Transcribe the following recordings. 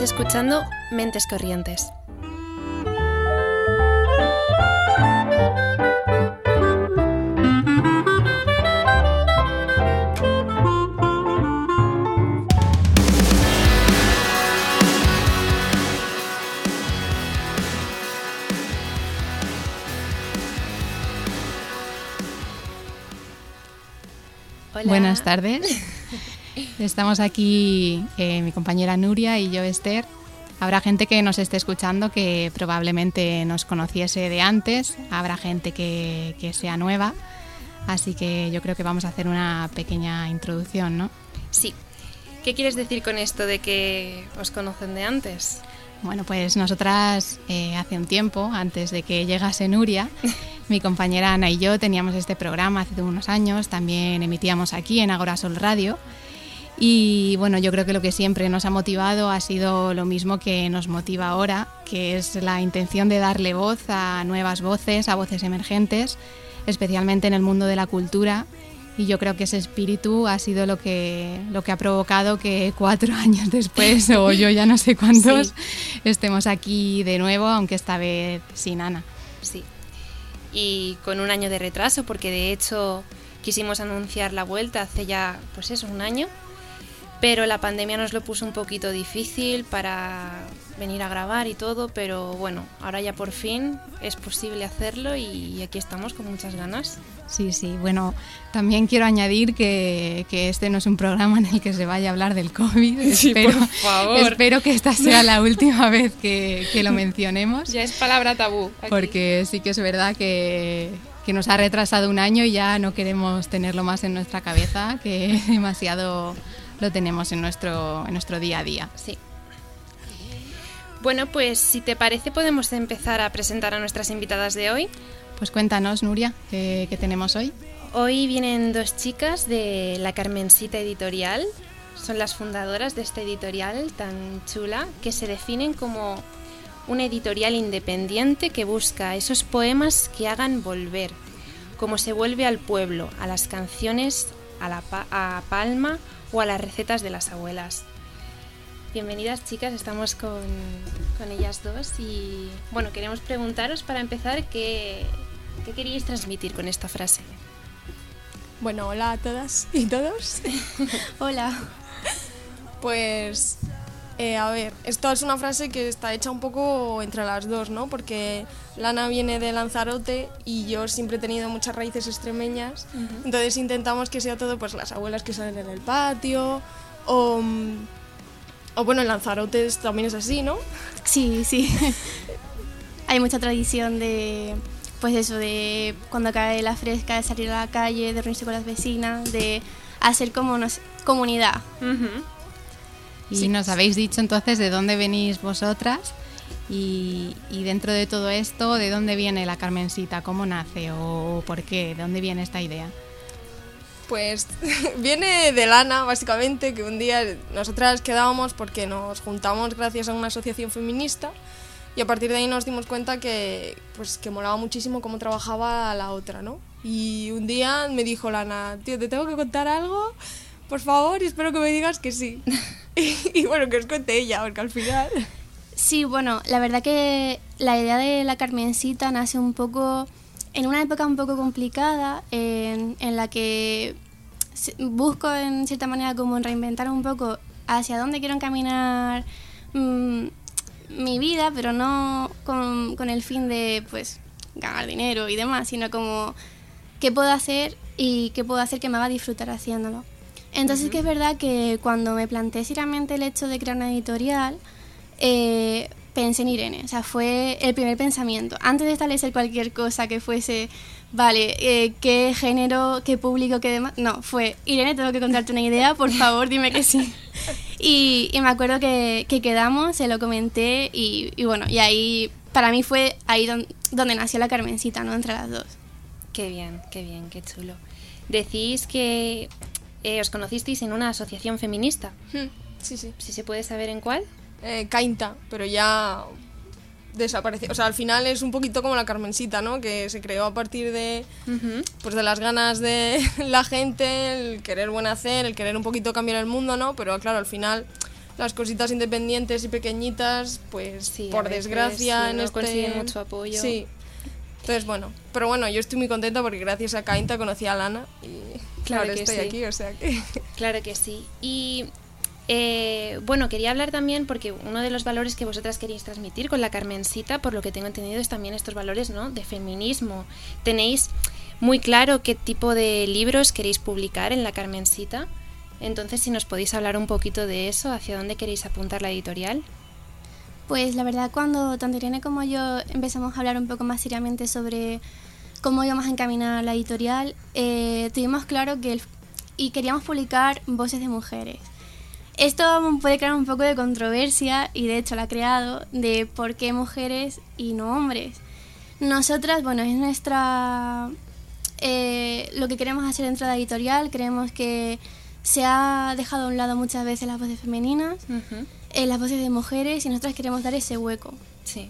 Escuchando Mentes Corrientes. Buenas tardes. Estamos aquí eh, mi compañera Nuria y yo Esther. Habrá gente que nos esté escuchando que probablemente nos conociese de antes, habrá gente que, que sea nueva, así que yo creo que vamos a hacer una pequeña introducción, ¿no? Sí. ¿Qué quieres decir con esto de que os conocen de antes? Bueno, pues nosotras eh, hace un tiempo, antes de que llegase Nuria, mi compañera Ana y yo teníamos este programa hace unos años, también emitíamos aquí en Agora Sol Radio. Y bueno, yo creo que lo que siempre nos ha motivado ha sido lo mismo que nos motiva ahora, que es la intención de darle voz a nuevas voces, a voces emergentes, especialmente en el mundo de la cultura. Y yo creo que ese espíritu ha sido lo que, lo que ha provocado que cuatro años después, o yo ya no sé cuántos, estemos aquí de nuevo, aunque esta vez sin Ana. Sí, y con un año de retraso, porque de hecho quisimos anunciar la vuelta hace ya, pues eso, un año, pero la pandemia nos lo puso un poquito difícil para venir a grabar y todo, pero bueno, ahora ya por fin es posible hacerlo y aquí estamos con muchas ganas. Sí, sí, bueno, también quiero añadir que, que este no es un programa en el que se vaya a hablar del COVID. Sí, espero, por favor. espero que esta sea la última vez que, que lo mencionemos. Ya es palabra tabú. aquí. Porque sí que es verdad que, que nos ha retrasado un año y ya no queremos tenerlo más en nuestra cabeza, que demasiado lo tenemos en nuestro, en nuestro día a día. Sí. Bueno, pues si te parece podemos empezar a presentar a nuestras invitadas de hoy. Pues cuéntanos, Nuria, ¿qué, qué tenemos hoy? Hoy vienen dos chicas de la Carmencita Editorial. Son las fundadoras de esta editorial tan chula que se definen como una editorial independiente que busca esos poemas que hagan volver, como se vuelve al pueblo, a las canciones, a la pa- a Palma o a las recetas de las abuelas. Bienvenidas chicas, estamos con, con ellas dos y bueno, queremos preguntaros para empezar qué, qué queríais transmitir con esta frase. Bueno, hola a todas y todos. Hola. Pues, eh, a ver, esto es una frase que está hecha un poco entre las dos, ¿no? Porque Lana viene de Lanzarote y yo siempre he tenido muchas raíces extremeñas. Entonces intentamos que sea todo, pues las abuelas que salen en el patio o... mm, O bueno, en Lanzarote también es así, ¿no? Sí, sí. Hay mucha tradición de, pues eso, de cuando cae la fresca, de salir a la calle, de reunirse con las vecinas, de hacer como, sé, comunidad. Y Sí. nos habéis dicho entonces de dónde venís vosotras y, y dentro de todo esto, ¿de dónde viene la Carmencita? ¿Cómo nace o por qué? ¿De dónde viene esta idea? Pues viene de Lana, básicamente, que un día nosotras quedábamos porque nos juntamos gracias a una asociación feminista y a partir de ahí nos dimos cuenta que, pues, que molaba muchísimo cómo trabajaba la otra, ¿no? Y un día me dijo Lana, tío, te tengo que contar algo, por favor, y espero que me digas que sí. y, y bueno, que os cuente ella, porque al final... Sí, bueno, la verdad que la idea de la Carmencita nace un poco en una época un poco complicada en, en la que busco en cierta manera como reinventar un poco hacia dónde quiero encaminar mm, mi vida, pero no con, con el fin de pues ganar dinero y demás, sino como qué puedo hacer y qué puedo hacer que me haga disfrutar haciéndolo. Entonces que es verdad que cuando me planteé seriamente el hecho de crear una editorial, eh, pensé en Irene. O sea, fue el primer pensamiento. Antes de establecer cualquier cosa que fuese, vale, eh, qué género, qué público, qué demás. No, fue, Irene, tengo que contarte una idea, por favor, dime que sí. Y, y me acuerdo que, que quedamos, se lo comenté y, y bueno, y ahí, para mí fue ahí don- donde nació la Carmencita, ¿no? Entre las dos. Qué bien, qué bien, qué chulo. Decís que eh, os conocisteis en una asociación feminista. Sí, sí. Si se puede saber en cuál. eh, Cainta, pero ya desapareció. O sea, al final es un poquito como la Carmencita, ¿no? Que se creó a partir de, pues de las ganas de la gente, el querer buen hacer, el querer un poquito cambiar el mundo, ¿no? Pero claro, al final las cositas independientes y pequeñitas, pues Sí, por veces, desgracia sí, en no este... consiguen mucho apoyo. Sí. Entonces, bueno, pero bueno, yo estoy muy contenta porque gracias a Cainta conocí a Lana y Claro ahora que estoy sí. aquí, o sea que... Claro que sí. Y eh, bueno, quería hablar también porque uno de los valores que vosotras queréis transmitir con la Carmencita, por lo que tengo entendido, es también estos valores ¿no? de feminismo. ¿Tenéis muy claro qué tipo de libros queréis publicar en la Carmencita? Entonces, si nos podéis hablar un poquito de eso, hacia dónde queréis apuntar la editorial. Pues la verdad, cuando tanto Irene como yo empezamos a hablar un poco más seriamente sobre cómo íbamos a encaminar la editorial, eh, tuvimos claro que el- y queríamos publicar voces de mujeres. Esto puede crear un poco de controversia y de hecho la ha creado de por qué mujeres y no hombres. Nosotras, bueno, es nuestra eh, lo que queremos hacer dentro de la editorial. Creemos que se ha dejado a un lado muchas veces las voces femeninas eh, las voces de mujeres y nosotras queremos dar ese hueco. Sí.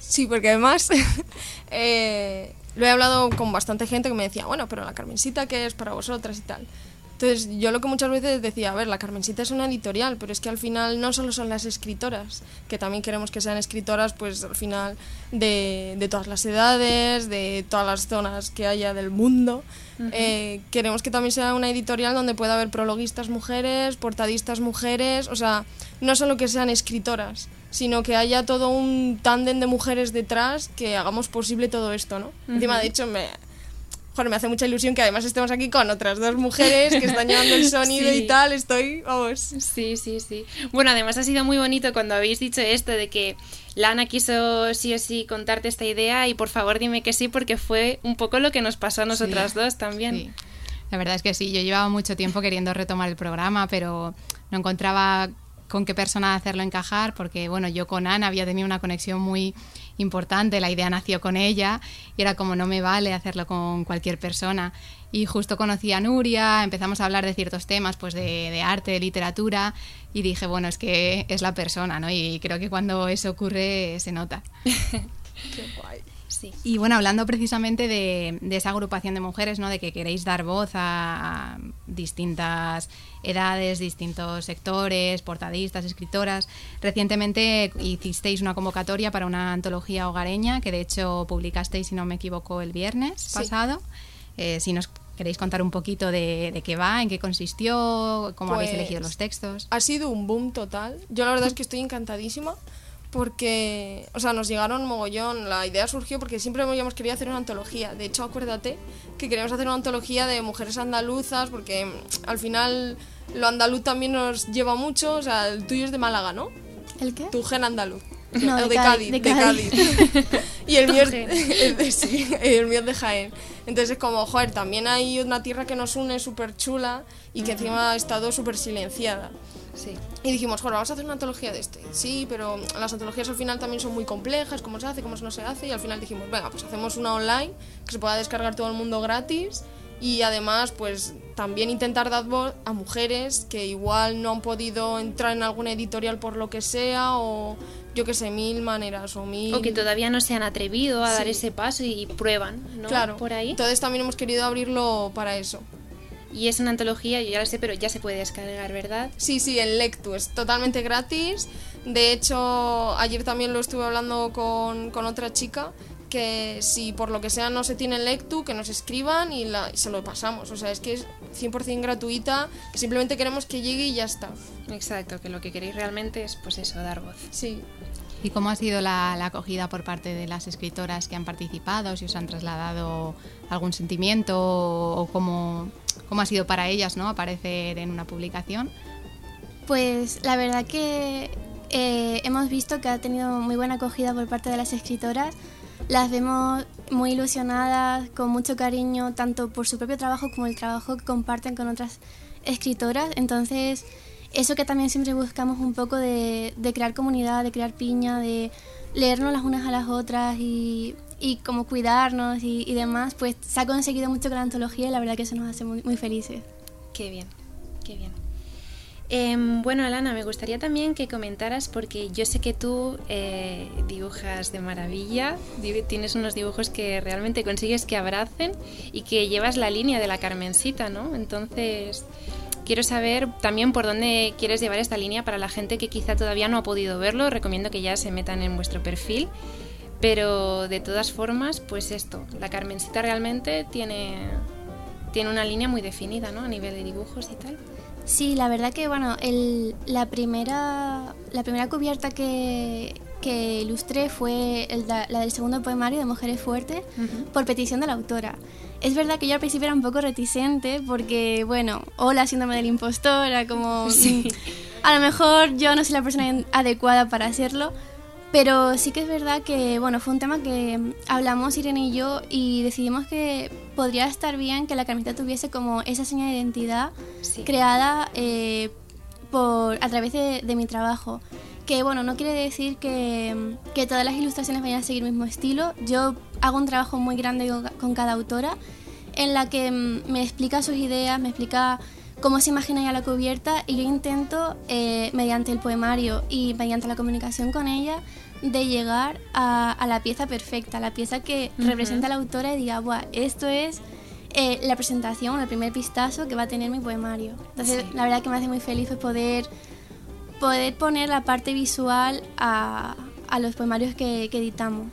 Sí, porque además eh, lo he hablado con bastante gente que me decía, bueno, pero la Carmencita, ¿qué es para vosotras y tal? Entonces, yo lo que muchas veces decía, a ver, la Carmencita es una editorial, pero es que al final no solo son las escritoras, que también queremos que sean escritoras, pues al final de, de todas las edades, de todas las zonas que haya del mundo. Eh, queremos que también sea una editorial donde pueda haber prologuistas mujeres, portadistas mujeres, o sea, no solo que sean escritoras, sino que haya todo un tándem de mujeres detrás que hagamos posible todo esto, ¿no? Encima, de hecho, me, joder, me hace mucha ilusión que además estemos aquí con otras dos mujeres que están llevando el sonido Sí. y tal, estoy, vamos. Sí, sí, sí. Bueno, además ha sido muy bonito cuando habéis dicho esto de que Lana quiso sí o sí contarte esta idea y por favor dime que sí porque fue un poco lo que nos pasó a nosotras dos también. Sí. La verdad es que sí, yo llevaba mucho tiempo queriendo retomar el programa, pero no encontraba con qué persona hacerlo encajar, porque bueno, yo con Ana había tenido una conexión muy importante, la idea nació con ella y era como no me vale hacerlo con cualquier persona. Y justo conocí a Nuria, empezamos a hablar de ciertos temas, pues de, arte, de literatura, y dije, bueno, es que es la persona, ¿no? Y creo que cuando eso ocurre se nota. Qué guay. Sí. Y bueno, hablando precisamente de, de esa agrupación de mujeres, ¿no? De que queréis dar voz a, a distintas edades, distintos sectores, portadistas, escritoras. Recientemente hicisteis una convocatoria para una antología hogareña que de hecho publicasteis, si no me equivoco, el viernes Sí. pasado. Eh, si nos queréis contar un poquito de, de qué va, en qué consistió, cómo habéis Pues, elegido los textos. Ha sido un boom total. Yo la verdad es que estoy encantadísima porque, o sea, nos llegaron mogollón. La idea surgió porque siempre habíamos querido hacer una antología. De hecho, acuérdate que queríamos hacer una antología de mujeres andaluzas porque mm, al final lo andaluz también nos lleva mucho. O sea, el tuyo es de Málaga, ¿no? ¿El qué? Tu gen andaluz. No, O de Cádiz, de de Cádiz. Cádiz. y el mío, es, es de, sí, el mío es de Jaén. Entonces es como, joder, también hay una tierra que nos une súper chula y que encima ha estado súper silenciada. Sí. Y dijimos, joder, vamos a hacer una antología de este. Sí, pero las antologías al final también son muy complejas, cómo se hace, cómo no se hace. Y al final dijimos, venga, pues hacemos una online que se pueda descargar todo el mundo gratis. Y además, pues también intentar dar voz a mujeres que igual no han podido entrar en alguna editorial por lo que sea, o yo que sé, mil maneras, o mil. O que todavía no se han atrevido a dar Sí. ese paso y prueban, ¿no? Claro, Por ahí. Entonces también hemos querido abrirlo para eso. Y es una antología, yo ya lo sé, pero ya se puede descargar, ¿verdad? Sí, sí, en Lectu, es totalmente gratis. De hecho, ayer también lo estuve hablando con, con otra chica, que si por lo que sea no se tiene en Lectu, que nos escriban y, la, y se lo pasamos. O sea, es que es 100% gratuita, que simplemente queremos que llegue y ya está. Exacto, que lo que queréis realmente es, pues eso, dar voz. Sí. ¿Y cómo ha sido la, la acogida por parte de las escritoras que han participado? ¿Si os han trasladado algún sentimiento o cómo, cómo ha sido para ellas ¿no? aparecer en una publicación? Pues la verdad que eh, hemos visto que ha tenido muy buena acogida por parte de las escritoras. Las vemos muy ilusionadas, con mucho cariño, tanto por su propio trabajo como el trabajo que comparten con otras escritoras. Entonces, eso que también siempre buscamos un poco de, de crear comunidad, de crear piña, de leernos las unas a las otras y, y como cuidarnos y, y demás, pues se ha conseguido mucho con la antología y la verdad que eso nos hace muy, muy felices. Qué bien, qué bien. Em, bueno, Alana, me gustaría también que comentaras, porque yo sé que tú eh, dibujas de maravilla, tienes unos dibujos que realmente consigues que abracen y que llevas la línea de la Carmencita, ¿no? Entonces, quiero saber también por dónde quieres llevar esta línea para la gente que quizá todavía no ha podido verlo. Recomiendo que ya se metan en vuestro perfil. Pero de todas formas, pues esto, la Carmencita realmente tiene, tiene una línea muy definida, ¿no? A nivel de dibujos y tal. Sí, la verdad que, bueno, la, primera, la primera cubierta que, que ilustré fue la, del segundo poemario de Mujeres Fuertes por petición de la autora. Es verdad que yo al principio era un poco reticente porque, bueno, hola, síndrome del impostor, era como... Sí. Mm, a lo mejor yo no soy la persona adecuada para hacerlo, pero sí que es verdad que, bueno, fue un tema que hablamos Irene y yo y decidimos que podría estar bien que la camiseta tuviese como esa señal de identidad creada eh, por, a través de, de mi trabajo que bueno, no quiere decir que, que, todas las ilustraciones vayan a seguir el mismo estilo. Yo hago un trabajo muy grande con, cada autora en la que mm, me explica sus ideas, me explica cómo se imagina ella la cubierta y yo intento, eh, mediante el poemario y mediante la comunicación con ella, de llegar a, a la pieza perfecta, la pieza que representa a la autora y diga, Buah, esto es eh, la presentación, el primer pistazo que va a tener mi poemario. Entonces, la verdad que me hace muy feliz poder poder poner la parte visual a, a los poemarios que, editamos.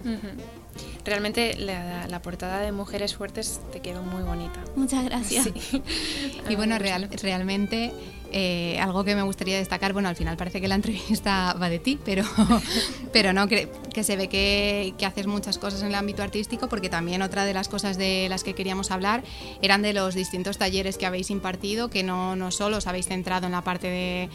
Realmente la, portada de Mujeres Fuertes te quedó muy bonita. Muchas gracias. y bueno, real, realmente eh, algo que me gustaría destacar, bueno, al final parece que la entrevista va de ti, pero, pero no, que, que se ve que, que, haces muchas cosas en el ámbito artístico, porque también otra de las cosas de las que queríamos hablar eran de los distintos talleres que habéis impartido, que no, no solo os habéis centrado en la parte de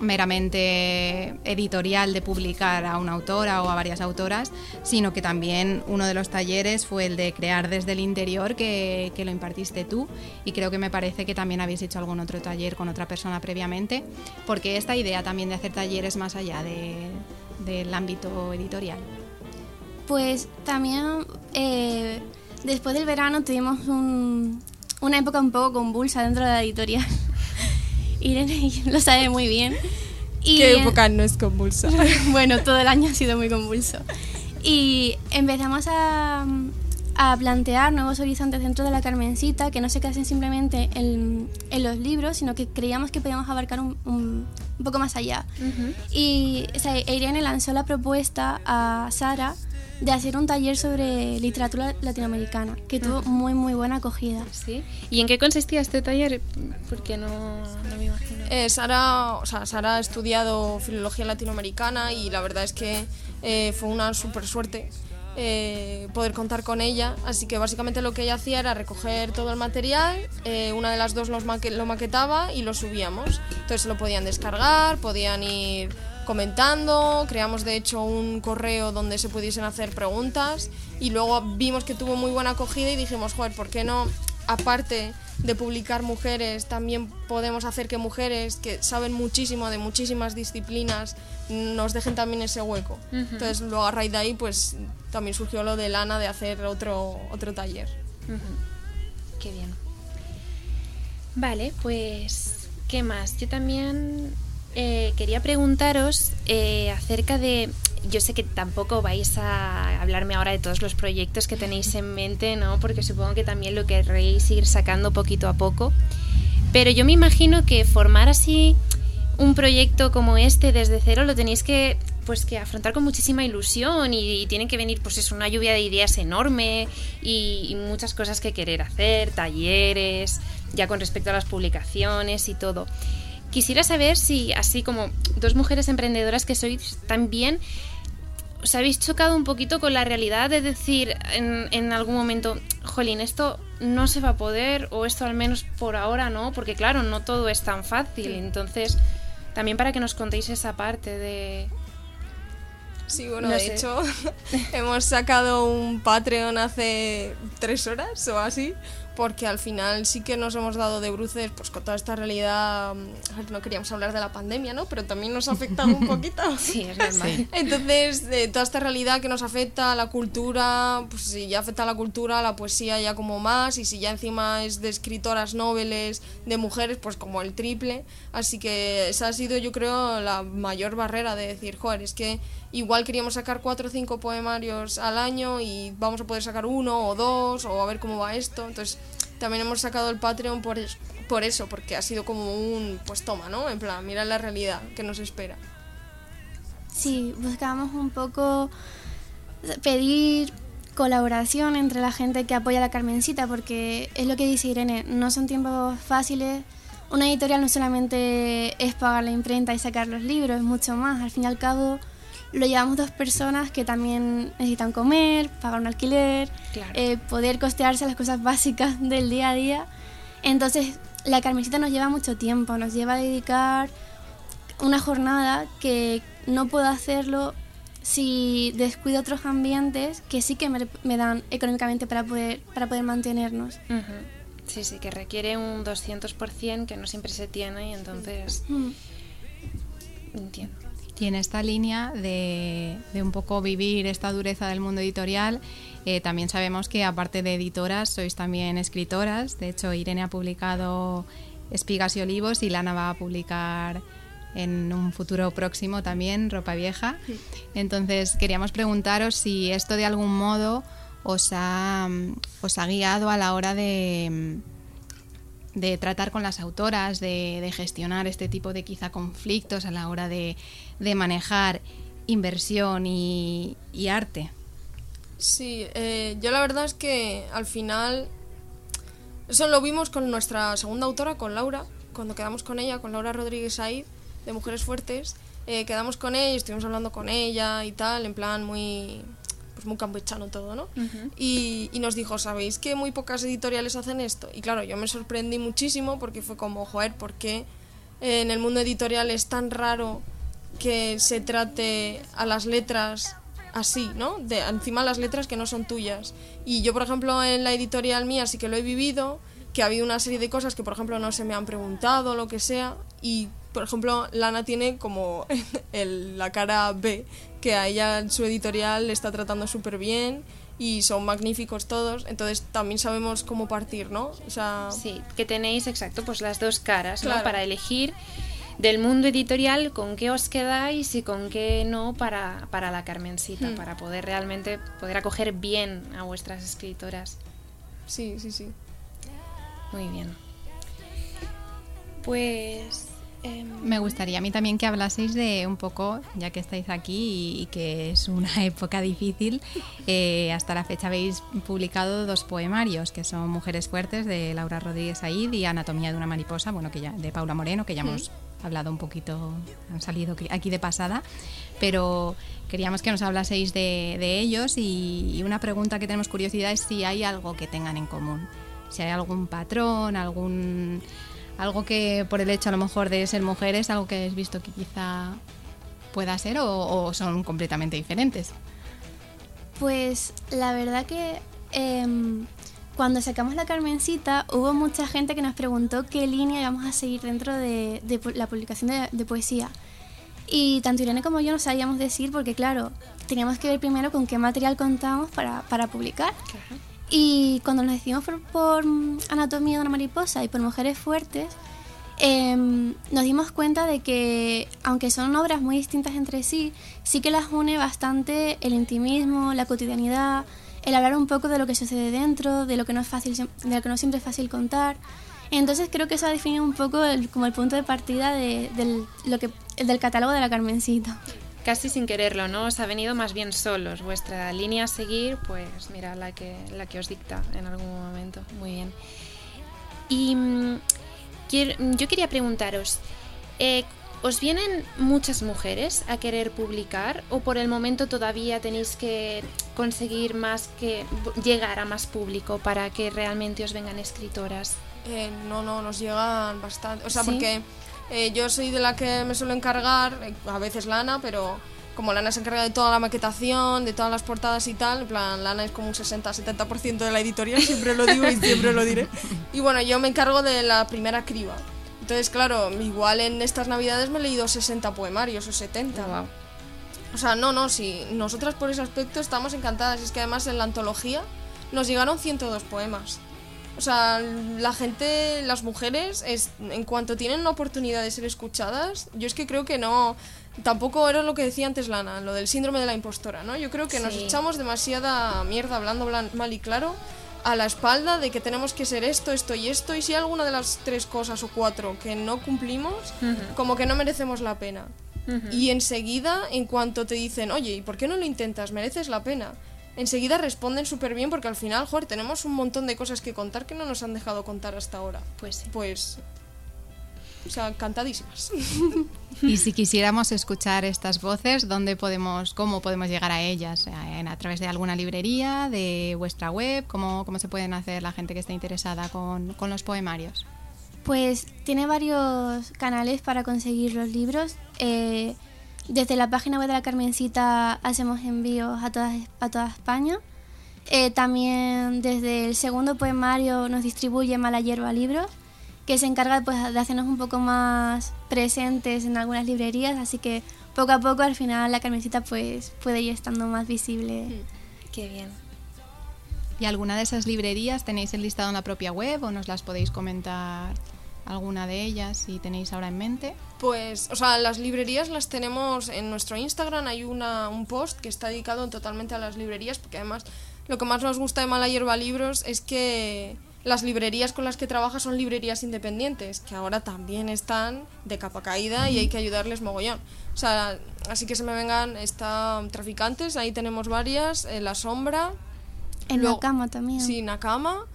meramente editorial de publicar a una autora o a varias autoras, sino que también uno de los talleres fue el de crear desde el interior, que, que lo impartiste tú, y creo que me parece que también habéis hecho algún otro taller con otra persona previamente, porque esta idea también de hacer talleres más allá del ámbito editorial. Pues también eh, después del verano tuvimos una época un poco convulsa dentro de la editorial. Irene lo sabe muy bien. Y, ¿Qué época no es convulsa? bueno, todo el año ha sido muy convulso. Y empezamos a, a plantear nuevos horizontes dentro de la Carmencita que no se quedasen simplemente en, en los libros, sino que creíamos que podíamos abarcar un, un, poco más allá. Y o Irene lanzó la propuesta a Sara de hacer un taller sobre literatura latinoamericana, que tuvo muy, muy buena acogida. ¿Sí? ¿Y en qué consistía este taller? Porque no, no me imagino. Eh, Sara, o sea, Sara ha estudiado filología latinoamericana y la verdad es que eh, fue una súper suerte eh, poder contar con ella. Así que básicamente lo que ella hacía era recoger todo el material, eh, una de las dos los lo maquetaba y lo subíamos. Entonces lo podían descargar, podían ir comentando, creamos de hecho un correo donde se pudiesen hacer preguntas y luego vimos que tuvo muy buena acogida y dijimos, joder, ¿por qué no, aparte de publicar mujeres, también podemos hacer que mujeres que saben muchísimo de muchísimas disciplinas nos dejen también ese hueco. Entonces, luego a raíz de ahí, pues también surgió lo de Lana de hacer otro, otro taller. Qué bien. Vale, pues, ¿qué más? Yo también eh, quería preguntaros eh, acerca de yo sé que tampoco vais a hablarme ahora de todos los proyectos que tenéis en mente, ¿no? Porque supongo que también lo querréis ir sacando poquito a poco. Pero yo me imagino que formar así un proyecto como este desde cero lo tenéis que pues que afrontar con muchísima ilusión y, tiene que venir pues es una lluvia de ideas enorme y, y, muchas cosas que querer hacer, talleres, ya con respecto a las publicaciones y todo. Quisiera saber si así como dos mujeres emprendedoras que sois también os habéis chocado un poquito con la realidad de decir en, en, algún momento, jolín, esto no se va a poder, o esto al menos por ahora no, porque claro, no todo es tan fácil. Entonces, también para que nos contéis esa parte de... Sí, bueno, de hecho, hemos sacado un Patreon hace tres horas o así, porque al final sí que nos hemos dado de bruces pues con toda esta realidad mm, no queríamos hablar de la pandemia no pero también nos ha afectado un poquito. Sí es normal. Entonces de toda esta realidad que nos afecta a la cultura pues si ya afecta a la cultura la poesía ya como más y si ya encima es de escritoras noveles de mujeres pues como el triple. Así que esa ha sido yo creo la mayor barrera de decir joder es que igual queríamos sacar cuatro o cinco poemarios al año y vamos a poder sacar uno o dos o a ver cómo va esto entonces también hemos sacado el Patreon por, es- por eso, porque ha sido como un, pues toma, ¿no? En plan, mira la realidad que nos espera. Sí, buscábamos un poco pedir colaboración entre la gente que apoya a la Carmencita, porque es lo que dice Irene, no son tiempos fáciles. Una editorial no solamente es pagar la imprenta y sacar los libros, es mucho más. Al fin y al cabo, lo llevamos dos personas que también necesitan comer, pagar un alquiler, Claro. eh, poder costearse las cosas básicas del día a día. Entonces, la Carmencita nos lleva mucho tiempo, nos lleva a dedicar una jornada que no puedo hacerlo si descuido otros ambientes que sí que me, me dan económicamente para poder, para poder mantenernos. Ujú. Sí, sí, que requiere un 200% que no siempre se tiene y entonces Mm. entiendo. Y en esta línea de, de un poco vivir esta dureza del mundo editorial, eh, también sabemos que aparte de editoras, sois también escritoras. De hecho, Irene ha publicado Espigas y Olivos y Lana va a publicar en un futuro próximo también Ropa Vieja. Entonces, queríamos preguntaros si esto de algún modo os ha, os ha guiado a la hora de, de tratar con las autoras, de, de gestionar este tipo de quizá conflictos a la hora de, de manejar inversión y, y arte. Sí, eh, yo la verdad es que al final eso lo vimos con nuestra segunda autora, con Laura, cuando quedamos con ella, con Laura Rodríguez Said, de Mujeres Fuertes, eh, quedamos con ella, estuvimos hablando con ella y tal, en plan muy, pues muy campechano todo, ¿no? y, y nos dijo, ¿sabéis que muy pocas editoriales hacen esto? Y claro, yo me sorprendí muchísimo porque fue como, joder, ¿por qué en el mundo editorial es tan raro que se trate a las letras así, ¿no? De, encima las letras que no son tuyas. Y yo, por ejemplo, en la editorial mía sí que lo he vivido, que ha habido una serie de cosas que, por ejemplo, no se me han preguntado, lo que sea, y, por ejemplo, Lana tiene como el- la cara B, que a ella su editorial le está tratando súper bien y son magníficos todos, entonces también sabemos cómo partir, ¿no? O sea, Sí, que tenéis, exacto, pues las dos caras, ¿no? Para elegir del mundo editorial con qué os quedáis y con qué no para, para la Carmencita, Hmm. para poder realmente poder acoger bien a vuestras escritoras. sí, sí, sí. Muy bien. Pues... em, Me gustaría a mí también que hablaseis de un poco, ya que estáis aquí y, y que es una época difícil, eh, hasta la fecha habéis publicado dos poemarios, que son Mujeres Fuertes de Laura Rodríguez Said y Anatomía de una mariposa, bueno, que ya, de Paula Moreno, que ya hemos hablado un poquito, han salido aquí- aquí de pasada, pero queríamos que nos hablaseis de, de ellos y, y una pregunta que tenemos curiosidad es si hay algo que tengan en común, si hay algún patrón, algún algo que por el hecho a lo mejor de ser mujeres, algo que has visto que quizá pueda ser o, o son completamente diferentes. Pues la verdad que em, cuando sacamos la Carmencita hubo mucha gente que nos preguntó qué línea íbamos a seguir dentro de, la publicación de, de poesía. Y tanto Irene como yo no sabíamos decir porque claro, teníamos que ver primero con qué material contamos para, para publicar. Y cuando nos decidimos por, por, Anatomía de una mariposa y por Mujeres Fuertes, em, nos dimos cuenta de que, aunque son obras muy distintas entre sí, sí que las une bastante el intimismo, la cotidianidad, el hablar un poco de lo que sucede dentro, de lo que no, es fácil, de lo que no siempre es fácil contar. Entonces creo que eso ha definido un poco el- como el punto de partida de, del, lo que, del catálogo de la Carmencita. Casi sin quererlo, ¿no? Os ha venido más bien solos. Vuestra línea a seguir, pues mira, la que, la que os dicta en algún momento. Muy bien. Y mm, yo quería preguntaros, eh, ¿os vienen muchas mujeres a querer publicar o por el momento todavía tenéis que conseguir más que llegar a más público para que realmente os vengan escritoras? Eh, no, no, nos llegan bastante. O sea, ¿Sí? porque eh, yo soy de la que me suelo encargar, eh, a veces Lana, pero como Lana se encarga de toda la maquetación, de todas las portadas y tal, en plan, Lana es como un 60-70% de la editorial, siempre lo digo y siempre lo diré. Y bueno, yo me encargo de la primera criba. Entonces, claro, igual en estas navidades me he leído 60 poemarios o 70. Guau. O sea, no, no, sí, nosotras por ese aspecto estamos encantadas. Es que además en la antología nos llegaron 102 poemas. O sea, la gente, las mujeres, es, en cuanto tienen una oportunidad de ser escuchadas, yo es que creo que no. Tampoco era lo que decía antes Lana, lo del síndrome de la impostora, ¿no? Yo creo que nos echamos demasiada mierda hablando blan- mal y claro a la espalda de que tenemos que ser esto, esto y esto, y si hay alguna de las tres cosas o cuatro que no cumplimos, como que no merecemos la pena. Y enseguida, en cuanto te dicen, oye, ¿y por qué no lo intentas? Mereces la pena. Enseguida responden súper bien porque al final, joder, tenemos un montón de cosas que contar que no nos han dejado contar hasta ahora. Pues sí. Pues o sea, cantadísimas. Y si quisiéramos escuchar estas voces, ¿dónde podemos, cómo podemos llegar a ellas? ¿A través de alguna librería, de vuestra web? ¿Cómo, cómo se pueden hacer la gente que esté interesada con, con los poemarios? Pues tiene varios canales para conseguir los libros. Eh, desde la página web de la Carmencita hacemos envíos a toda, a toda España. Eh, también desde el segundo poemario nos distribuye Mala Hierba Libros que se encarga pues, de hacernos un poco más presentes en algunas librerías, así que poco a poco al final la Carmencita pues, puede ir estando más visible. Mm, qué bien. ¿Y alguna de esas librerías tenéis el listado en la propia web o nos las podéis comentar alguna de ellas si tenéis ahora en mente? Pues, o sea, las librerías las tenemos en nuestro Instagram, hay una, un post que está dedicado totalmente a las librerías, porque además lo que más nos gusta de Mala Hierba Libros es que las librerías con las que trabaja son librerías independientes, que ahora también están de capa caída y hay que ayudarles mogollón. O sea, así que se me vengan, está Traficantes, ahí tenemos varias, en La Sombra. En Nakama también. Sí, Nakama.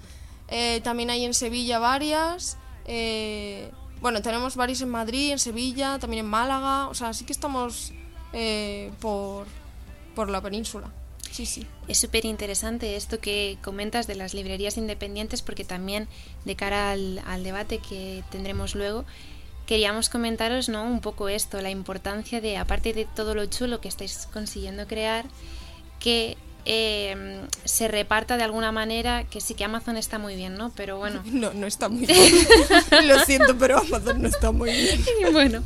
Eh, también hay en Sevilla varias. Eh, bueno, tenemos varias en Madrid, en Sevilla, también en Málaga. O sea, sí que estamos eh, por, por la península. Sí, sí. Es súper interesante esto que comentas de las librerías independientes porque también de cara al, debate que tendremos luego, queríamos comentaros ¿no? un poco esto, la importancia de, aparte de todo lo chulo que estáis consiguiendo crear, que eh, se reparta de alguna manera, que sí que Amazon está muy bien, ¿no? Pero bueno. No, no está muy bien. Lo siento, pero Amazon no está muy bien. bueno,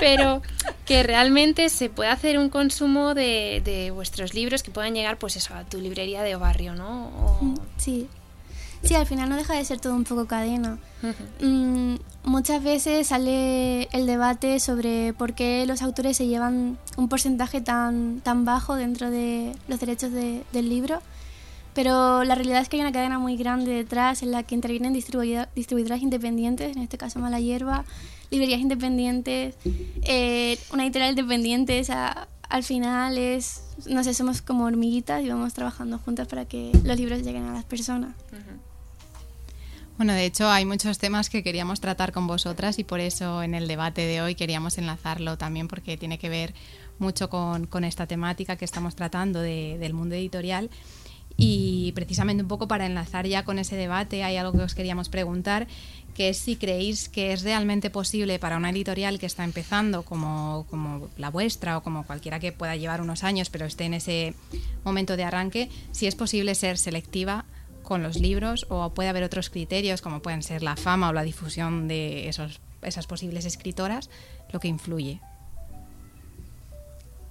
pero que realmente se puede hacer un consumo de, de, vuestros libros que puedan llegar, pues eso, a tu librería de barrio, ¿no? Mm, sí. Sí, al final no deja de ser todo un poco cadena. Mm, muchas veces sale el debate sobre por qué los autores se llevan un porcentaje tan, tan bajo dentro de los derechos de, del libro, pero la realidad es que hay una cadena muy grande detrás en la que intervienen distribuidoras independientes, en este caso Mala Hierba, librerías independientes, eh, una editorial independiente, o sea, al final es, no sé, somos como hormiguitas y vamos trabajando juntas para que los libros lleguen a las personas. Bueno, de hecho hay muchos temas que queríamos tratar con vosotras y por eso en el debate de hoy queríamos enlazarlo también porque tiene que ver mucho con, esta temática que estamos tratando del mundo editorial. Y precisamente un poco para enlazar ya con ese debate hay algo que os queríamos preguntar, que es si creéis que es realmente posible para una editorial que está empezando como, como la vuestra o como cualquiera que pueda llevar unos años pero esté en ese momento de arranque, si es posible ser selectiva con los libros o puede haber otros criterios como pueden ser la fama o la difusión de esos, esas posibles escritoras, lo que influye?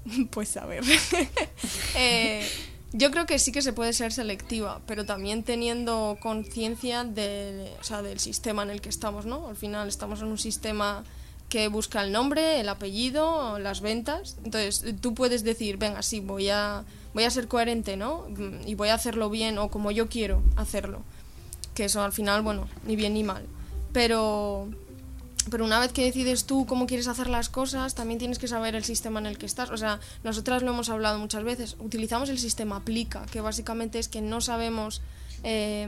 Pues a ver. Eh, yo creo que sí que se puede ser selectiva, pero también teniendo conciencia de, o sea, del sistema en el que estamos, ¿no? Al final estamos en un sistema que busca el nombre, el apellido, las ventas. Entonces, tú puedes decir, venga, sí, voy a, voy a ser coherente, ¿no? Y voy a hacerlo bien o como yo quiero hacerlo. Que eso al final, bueno, ni bien ni mal. Pero, pero una vez que decides tú cómo quieres hacer las cosas, también tienes que saber el sistema en el que estás. O sea, nosotras lo hemos hablado muchas veces. Utilizamos el sistema aplica, que básicamente es que no sabemos eh,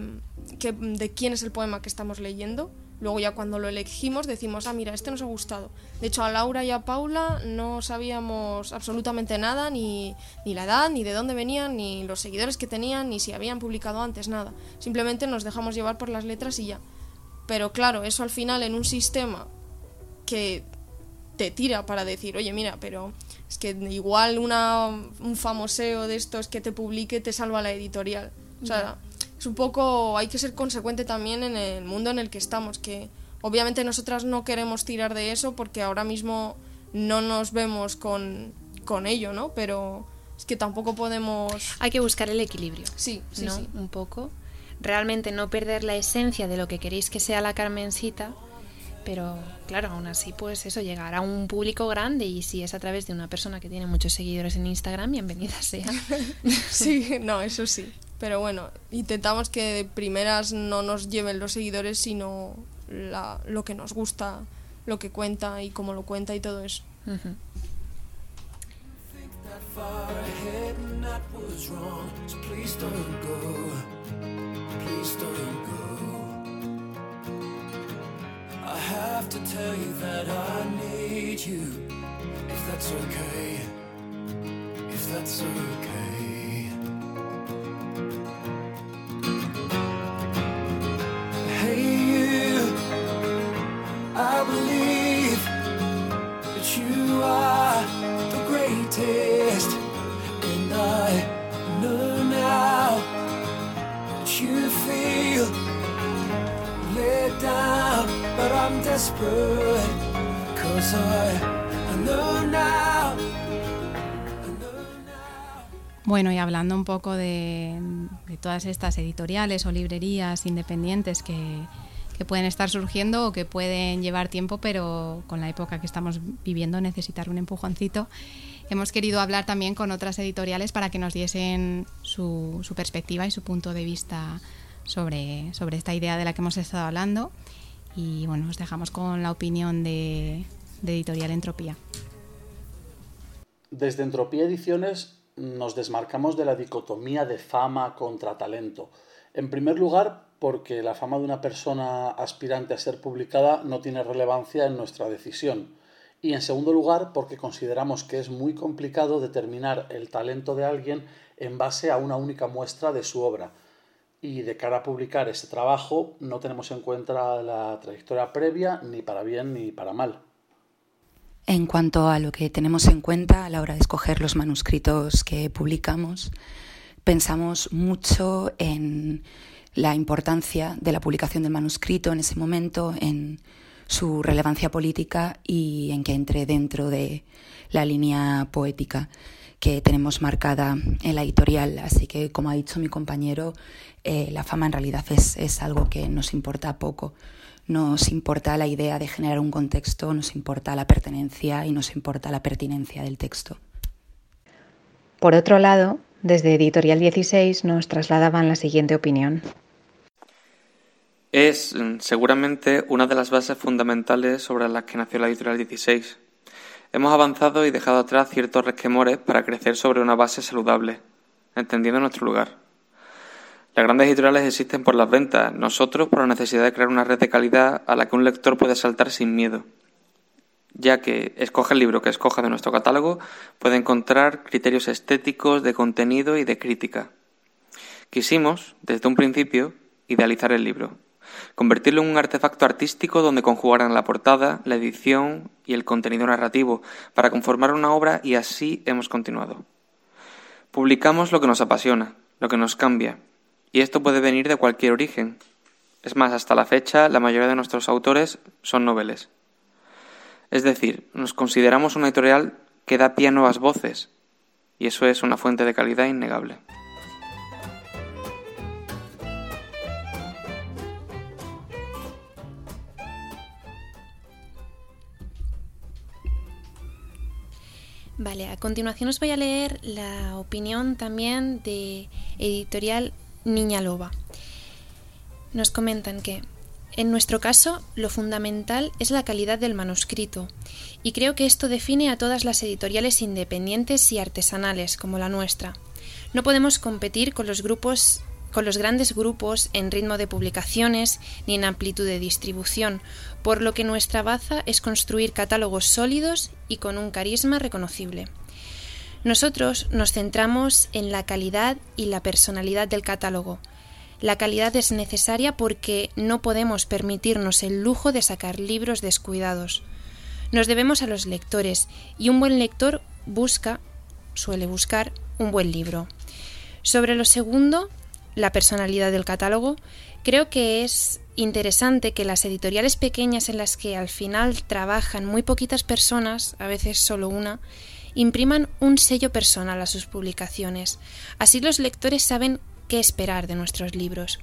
de quién es el poema que estamos leyendo Luego ya cuando lo elegimos decimos, ah, mira, este nos ha gustado. De hecho, a Laura y a Paula no sabíamos absolutamente nada, ni, ni la edad, ni de dónde venían, ni los seguidores que tenían, ni si habían publicado antes, nada. Simplemente nos dejamos llevar por las letras y ya. Pero claro, eso al final en un sistema que te tira para decir, oye, mira, pero es que igual una, un famoseo de estos que te publique te salva la editorial. O sea, es un poco, hay que ser consecuente también en el mundo en el que estamos, que obviamente nosotras no queremos tirar de eso porque ahora mismo no nos vemos con, con ello, ¿no? Pero es que tampoco podemos... Hay que buscar el equilibrio. Sí, sí, ¿no? sí. Un poco. Realmente no perder la esencia de lo que queréis que sea la Carmencita, pero claro, aún así, pues eso, llegar a un público grande y si es a través de una persona que tiene muchos seguidores en Instagram, bienvenida sea. sí, no, eso sí. Pero bueno, intentamos que de primeras no nos lleven los seguidores, sino la, lo que nos gusta, lo que cuenta y cómo lo cuenta y todo eso. I have to tell you that I need you, if that's okay, if that's okay. I believe that you are the greatest, and I know now that you feel let down, but I'm desperate. Cause I, I know now. Bueno, y hablando un poco de, de todas estas editoriales o librerías independientes que, que pueden estar surgiendo o que pueden llevar tiempo, pero con la época que estamos viviendo necesitar un empujoncito. Hemos querido hablar también con otras editoriales para que nos diesen su, su perspectiva y su punto de vista sobre, sobre esta idea de la que hemos estado hablando. Y bueno, os dejamos con la opinión de, de Editorial Entropía. Desde Entropía Ediciones nos desmarcamos de la dicotomía de fama contra talento. En primer lugar, porque la fama de una persona aspirante a ser publicada no tiene relevancia en nuestra decisión. Y en segundo lugar, porque consideramos que es muy complicado determinar el talento de alguien en base a una única muestra de su obra. Y de cara a publicar ese trabajo no tenemos en cuenta la trayectoria previa ni para bien ni para mal. En cuanto a lo que tenemos en cuenta a la hora de escoger los manuscritos que publicamos, pensamos mucho en la importancia de la publicación del manuscrito en ese momento, en su relevancia política y en que entre dentro de la línea poética que tenemos marcada en la editorial. Así que, como ha dicho mi compañero, eh, la fama en realidad es, es algo que nos importa poco. Nos importa la idea de generar un contexto, nos importa la pertenencia y nos importa la pertinencia del texto. Por otro lado, desde Editorial 16 nos trasladaban la siguiente opinión. Es mm, seguramente una de las bases fundamentales sobre las que nació la Editorial 16. Hemos avanzado y dejado atrás ciertos resquemores para crecer sobre una base saludable, entendiendo nuestro lugar. Las grandes editoriales existen por las ventas, nosotros por la necesidad de crear una red de calidad a la que un lector puede saltar sin miedo, ya que escoge el libro que escoja de nuestro catálogo puede encontrar criterios estéticos, de contenido y de crítica. Quisimos, desde un principio, idealizar el libro, convertirlo en un artefacto artístico donde conjugaran la portada, la edición y el contenido narrativo para conformar una obra y así hemos continuado. Publicamos lo que nos apasiona, lo que nos cambia, y esto puede venir de cualquier origen. Es más, hasta la fecha la mayoría de nuestros autores son noveles. Es decir, nos consideramos una editorial que da pie a nuevas voces, y eso es una fuente de calidad innegable. Vale, a continuación os voy a leer la opinión también de editorial Niña Loba. Nos comentan que, en nuestro caso, lo fundamental es la calidad del manuscrito, y creo que esto define a todas las editoriales independientes y artesanales como la nuestra. No podemos competir con los grupos con los grandes grupos en ritmo de publicaciones ni en amplitud de distribución, por lo que nuestra baza es construir catálogos sólidos y con un carisma reconocible. Nosotros nos centramos en la calidad y la personalidad del catálogo. La calidad es necesaria porque no podemos permitirnos el lujo de sacar libros descuidados. Nos debemos a los lectores y un buen lector busca, suele buscar, un buen libro. Sobre lo segundo, la personalidad del catálogo, creo que es interesante que las editoriales pequeñas en las que al final trabajan muy poquitas personas, a veces solo una, impriman un sello personal a sus publicaciones. Así los lectores saben qué esperar de nuestros libros.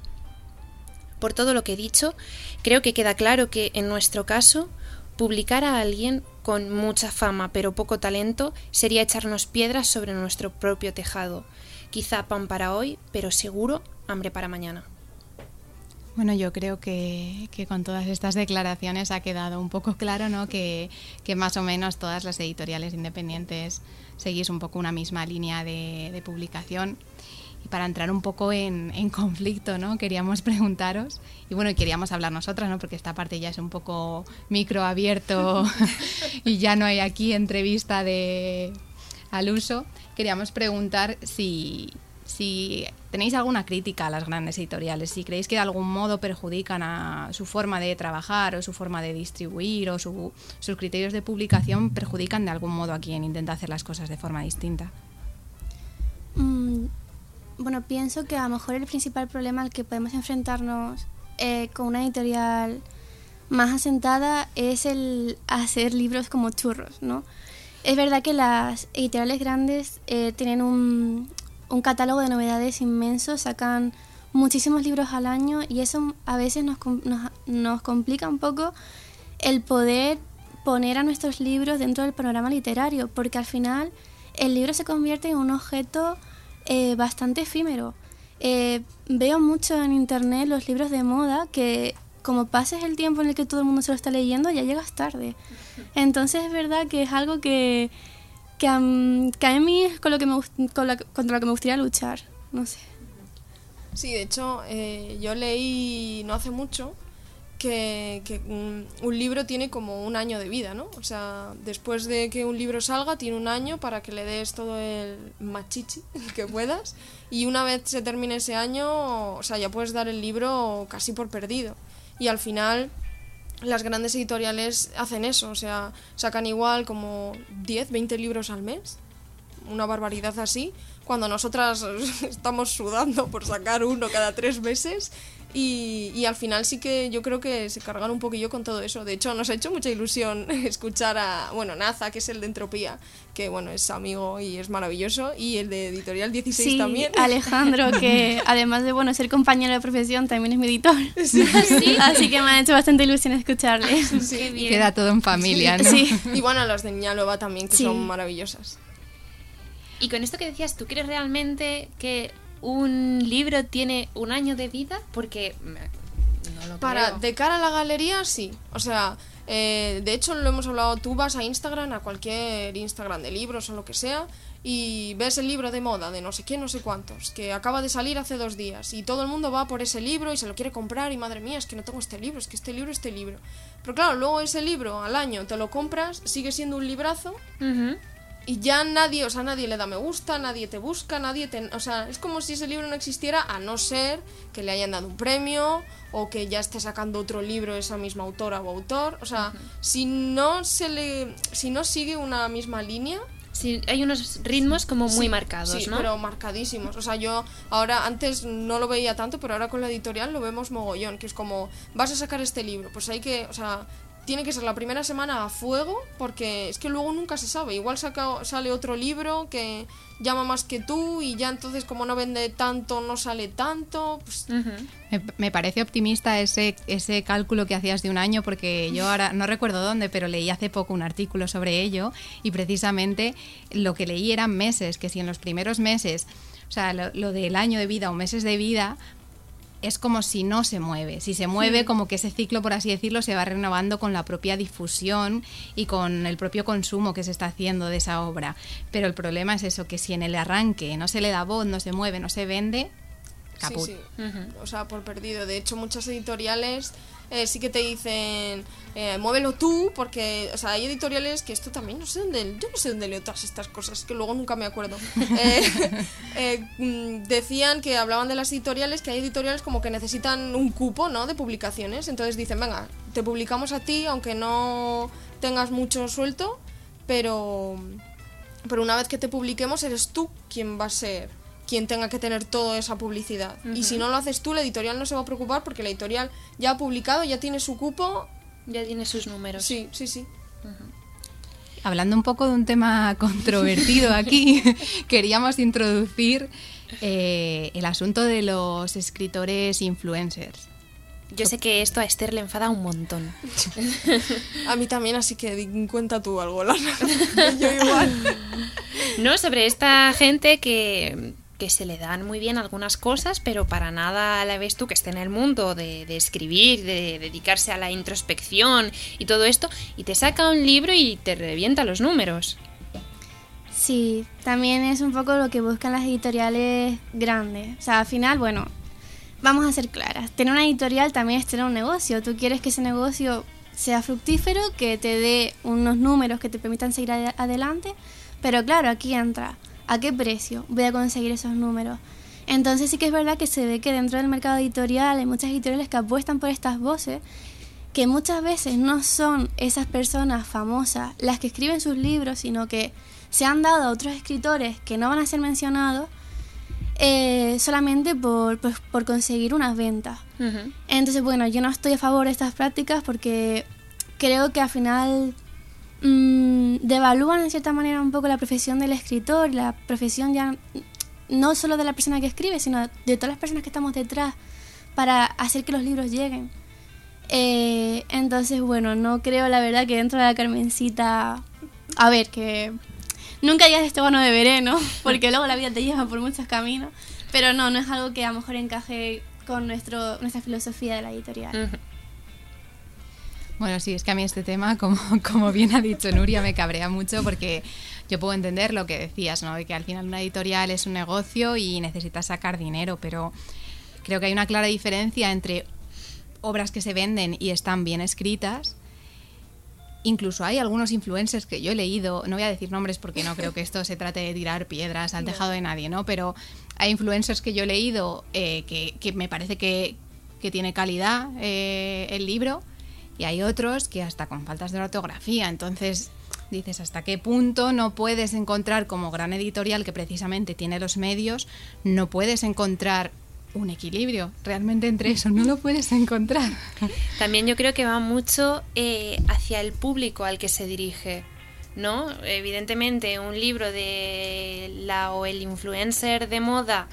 Por todo lo que he dicho, creo que queda claro que, en nuestro caso, publicar a alguien con mucha fama pero poco talento sería echarnos piedras sobre nuestro propio tejado. Quizá pan para hoy, pero seguro hambre para mañana. Bueno, yo creo que, con todas estas declaraciones ha quedado un poco claro ¿no? que, más o menos todas las editoriales independientes seguís un poco una misma línea de, publicación. Y para entrar un poco en, conflicto, ¿no? Queríamos preguntaros, y bueno, queríamos hablar nosotras, ¿no? Porque esta parte ya es un poco micro abierto y ya no hay aquí entrevista de al uso. Queríamos preguntar si, si tenéis alguna crítica a las grandes editoriales, si creéis que de algún modo perjudican a su forma de trabajar o su forma de distribuir o sus criterios de publicación, perjudican de algún modo a quien intenta hacer las cosas de forma distinta. Bueno, pienso que a lo mejor el principal problema al que podemos enfrentarnos eh, con una editorial más asentada es el hacer libros como churros, ¿no? Es verdad que las editoriales grandes eh, tienen un, un catálogo de novedades inmenso, sacan muchísimos libros al año y eso a veces nos, nos, complica un poco el poder poner a nuestros libros dentro del panorama literario, porque al final el libro se convierte en un objeto eh, bastante efímero. Eh, veo mucho en internet los libros de moda que como pases el tiempo en el que todo el mundo se lo está leyendo, ya llegas tarde. Entonces es verdad que es algo que que a, mí es con lo que me, con contra lo que me gustaría luchar, no sé. Sí, de hecho, eh, yo leí no hace mucho que, un, libro tiene como un año de vida, ¿no? O sea, después de que un libro salga, tiene un año para que le des todo el machichi que puedas. Y una vez se termine ese año, o sea, ya puedes dar el libro casi por perdido. Y al final, las grandes editoriales hacen eso, o sea, sacan igual como 10, 20 libros al mes, una barbaridad así, cuando nosotras estamos sudando por sacar uno cada tres meses y, y, al final sí que yo creo que se cargan un poquillo con todo eso. De hecho, nos ha hecho mucha ilusión escuchar a, bueno, Naza, que es el de Entropía, que bueno, es amigo y es maravilloso, y el de Editorial 16 sí, también. Alejandro, que además de bueno ser compañero de profesión, también es mi editor. Sí. Así que me ha hecho bastante ilusión escucharle. Sí, Queda todo en familia, ¿no? Sí. Y bueno, las de Ñalova también, que son maravillosas. Y con esto que decías, ¿tú crees realmente que un libro tiene un año de vida porque no lo para de cara a la galería sí. O sea eh, de hecho lo hemos hablado tú vas a Instagram a cualquier Instagram de libros o lo que sea y ves el libro de moda de no sé quién no sé cuántos que acaba de salir hace dos días y todo el mundo va por ese libro y se lo quiere comprar y madre mía es que no tengo este libro es que este libro este libro. Pero claro luego ese libro al año te lo compras sigue siendo un librazo y ya nadie, o sea, nadie le da me gusta, nadie te busca, nadie te... O sea, es como si ese libro no existiera a no ser que le hayan dado un premio o que ya esté sacando otro libro esa misma autora o autor. O sea, si no se le... Si no sigue una misma línea... Sí, hay unos ritmos como muy marcados, sí, pero marcadísimos. O sea, yo ahora, antes no lo veía tanto, pero ahora con la editorial lo vemos mogollón, que es como, vas a sacar este libro, pues hay que, o sea, tiene que ser la primera semana a fuego porque es que luego nunca se sabe. Igual saca, sale otro libro que llama más que tú y ya entonces como no vende tanto, no sale tanto. Pues me, parece optimista ese, ese cálculo que hacías de un año porque yo ahora no recuerdo dónde, pero leí hace poco un artículo sobre ello y precisamente lo que leí eran meses, que si en los primeros meses o sea, lo, lo, del año de vida o meses de vida, es como si no se mueve. Si se mueve, como que ese ciclo, por así decirlo, se va renovando con la propia difusión y con el propio consumo que se está haciendo de esa obra. Pero el problema es eso, que si en el arranque no se le da voz, no se mueve, no se vende, caput. Sí, O sea, por perdido. De hecho, muchas editoriales eh, sí que te dicen, eh, muévelo tú, porque, o sea, hay editoriales que esto también, no sé dónde, yo no sé dónde leo todas estas cosas, que luego nunca me acuerdo. Eh, mm, decían que hablaban de las editoriales, que hay editoriales como que necesitan un cupo, ¿no? De publicaciones, entonces dicen, venga, te publicamos a ti, aunque no tengas mucho suelto, pero, pero una vez que te publiquemos, eres tú quien va a ser quien tenga que tener toda esa publicidad. Y si no lo haces tú, la editorial no se va a preocupar porque la editorial ya ha publicado, ya tiene su cupo. Ya tiene sus números. Sí, sí, sí. Hablando un poco de un tema controvertido aquí, queríamos introducir eh, el asunto de los escritores influencers. Yo sé que esto a Esther le enfada un montón. a mí también, así que cuenta tú algo, Lana. Yo igual. No, sobre esta gente que que se le dan muy bien algunas cosas, pero para nada la ves tú que esté en el mundo de, escribir, de dedicarse a la introspección y todo esto, y te saca un libro y te revienta los números. Sí, también es un poco lo que buscan las editoriales grandes. O sea, al final, bueno, vamos a ser claras. Tener una editorial también es tener un negocio. Tú quieres que ese negocio sea fructífero, que te dé unos números que te permitan seguir ad adelante. Pero claro, aquí entra, ¿a qué precio voy a conseguir esos números? Entonces sí que es verdad que se ve que dentro del mercado editorial hay muchas editoriales que apuestan por estas voces que muchas veces no son esas personas famosas las que escriben sus libros, sino que se han dado a otros escritores que no van a ser mencionados eh, solamente por, por, por, conseguir unas ventas. Uh -huh. Entonces, bueno, yo no estoy a favor de estas prácticas porque creo que al final mmm, devalúan en cierta manera un poco la profesión del escritor, la profesión ya no solo de la persona que escribe, sino de todas las personas que estamos detrás para hacer que los libros lleguen. Eh, entonces, bueno, no creo la verdad que dentro de la Carmencita, a ver, que nunca digas esto bueno de vereno, porque luego la vida te lleva por muchos caminos, pero no, no es algo que a lo mejor encaje con nuestro, nuestra filosofía de la editorial. Uh. Bueno, sí, es que a mí este tema, como, como bien ha dicho Nuria, me cabrea mucho porque yo puedo entender lo que decías, ¿no? De que al final una editorial es un negocio y necesitas sacar dinero, pero creo que hay una clara diferencia entre obras que se venden y están bien escritas. Incluso hay algunos influencers que yo he leído, no voy a decir nombres porque no creo que esto se trate de tirar piedras al tejado de nadie, ¿no? Pero hay influencers que yo he leído eh, que, que, me parece que, que tiene calidad eh, el libro y hay otros que hasta con faltas de ortografía. Entonces dices hasta qué punto no puedes encontrar como gran editorial que precisamente tiene los medios, no puedes encontrar un equilibrio. Realmente entre eso no lo puedes encontrar. También yo creo que va mucho eh, hacia el público al que se dirige. ¿No? Evidentemente, un libro de la o el influencer de moda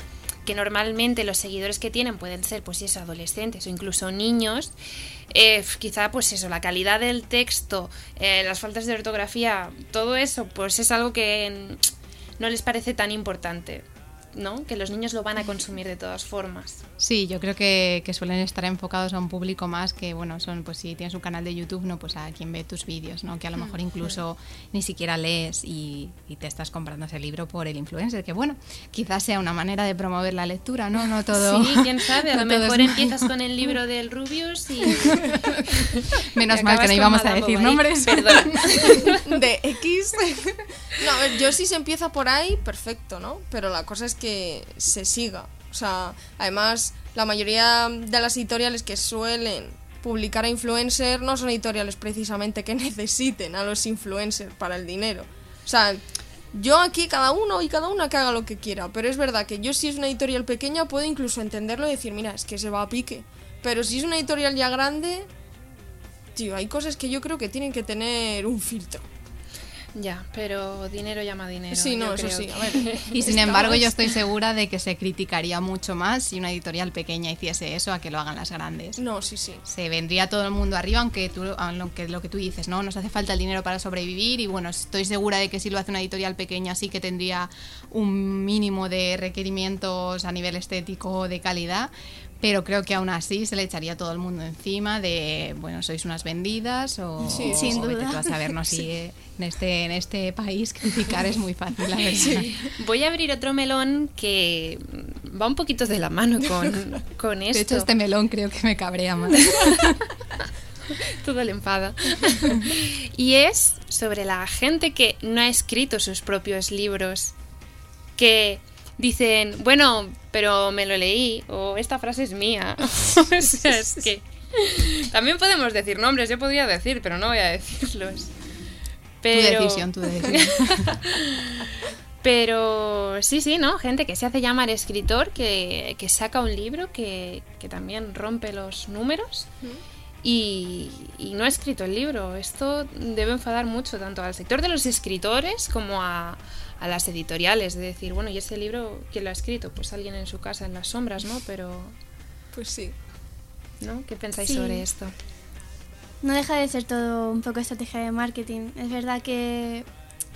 que normalmente los seguidores que tienen pueden ser pues adolescentes o incluso niños, eh, quizá pues eso, la calidad del texto, eh, las faltas de ortografía, todo eso pues es algo que no les parece tan importante. ¿no? Que los niños lo van a consumir de todas formas. Sí, yo creo que, que, suelen estar enfocados a un público más que, bueno, son, pues si tienes un canal de YouTube, no, pues a quien ve tus vídeos, ¿no? Que a lo mejor incluso ni siquiera lees y, y, te estás comprando ese libro por el influencer, que bueno, quizás sea una manera de promover la lectura, ¿no? No todo. Sí, quién sabe, a lo mejor empiezas con el libro del Rubius y. Menos mal que no íbamos a decir nombres. Perdón. de X. no, a ver, yo si se empieza por ahí, perfecto, ¿no? Pero la cosa es que se siga. O sea, además, la mayoría de las editoriales que suelen publicar a influencers no son editoriales precisamente que necesiten a los influencers para el dinero. O sea, yo aquí cada uno y cada una que haga lo que quiera, pero es verdad que yo si es una editorial pequeña puedo incluso entenderlo y decir, mira, es que se va a pique. Pero si es una editorial ya grande, tío, hay cosas que yo creo que tienen que tener un filtro. Ya, pero dinero llama dinero. Sí, no, eso sí. Que... A ver, y sin embargo, yo estoy segura de que se criticaría mucho más si una editorial pequeña hiciese eso a que lo hagan las grandes. No, sí, sí. Se vendría todo el mundo arriba, aunque, tú, aunque lo que tú dices, ¿no? Nos hace falta el dinero para sobrevivir y bueno, estoy segura de que si lo hace una editorial pequeña sí que tendría un mínimo de requerimientos a nivel estético de calidad, pero creo que aún así se le echaría todo el mundo encima de, bueno, sois unas vendidas o, sí, sin o duda. tú a saber, no si sí. en, este, en este país criticar es muy fácil, la verdad. Sí. Voy a abrir otro melón que va un poquito de la mano con, con esto. De hecho, este melón creo que me cabrea más. Todo le enfada. y es sobre la gente que no ha escrito sus propios libros, que dicen, bueno, pero me lo leí, o esta frase es mía. o sea, es que. También podemos decir nombres, yo podría decir, pero no voy a decirlos. Pero... Tu decisión, tu decisión. pero sí, sí, ¿no? Gente que se hace llamar escritor, que, que saca un libro, que, que, también rompe los números. Y, y, no ha escrito el libro. Esto debe enfadar mucho tanto al sector de los escritores como a, a las editoriales, de decir, bueno, ¿y ese libro quién lo ha escrito? Pues alguien en su casa en las sombras, ¿no? Pero... Pues sí. ¿No? ¿Qué pensáis sí. sobre esto? No deja de ser todo un poco estrategia de marketing. Es verdad que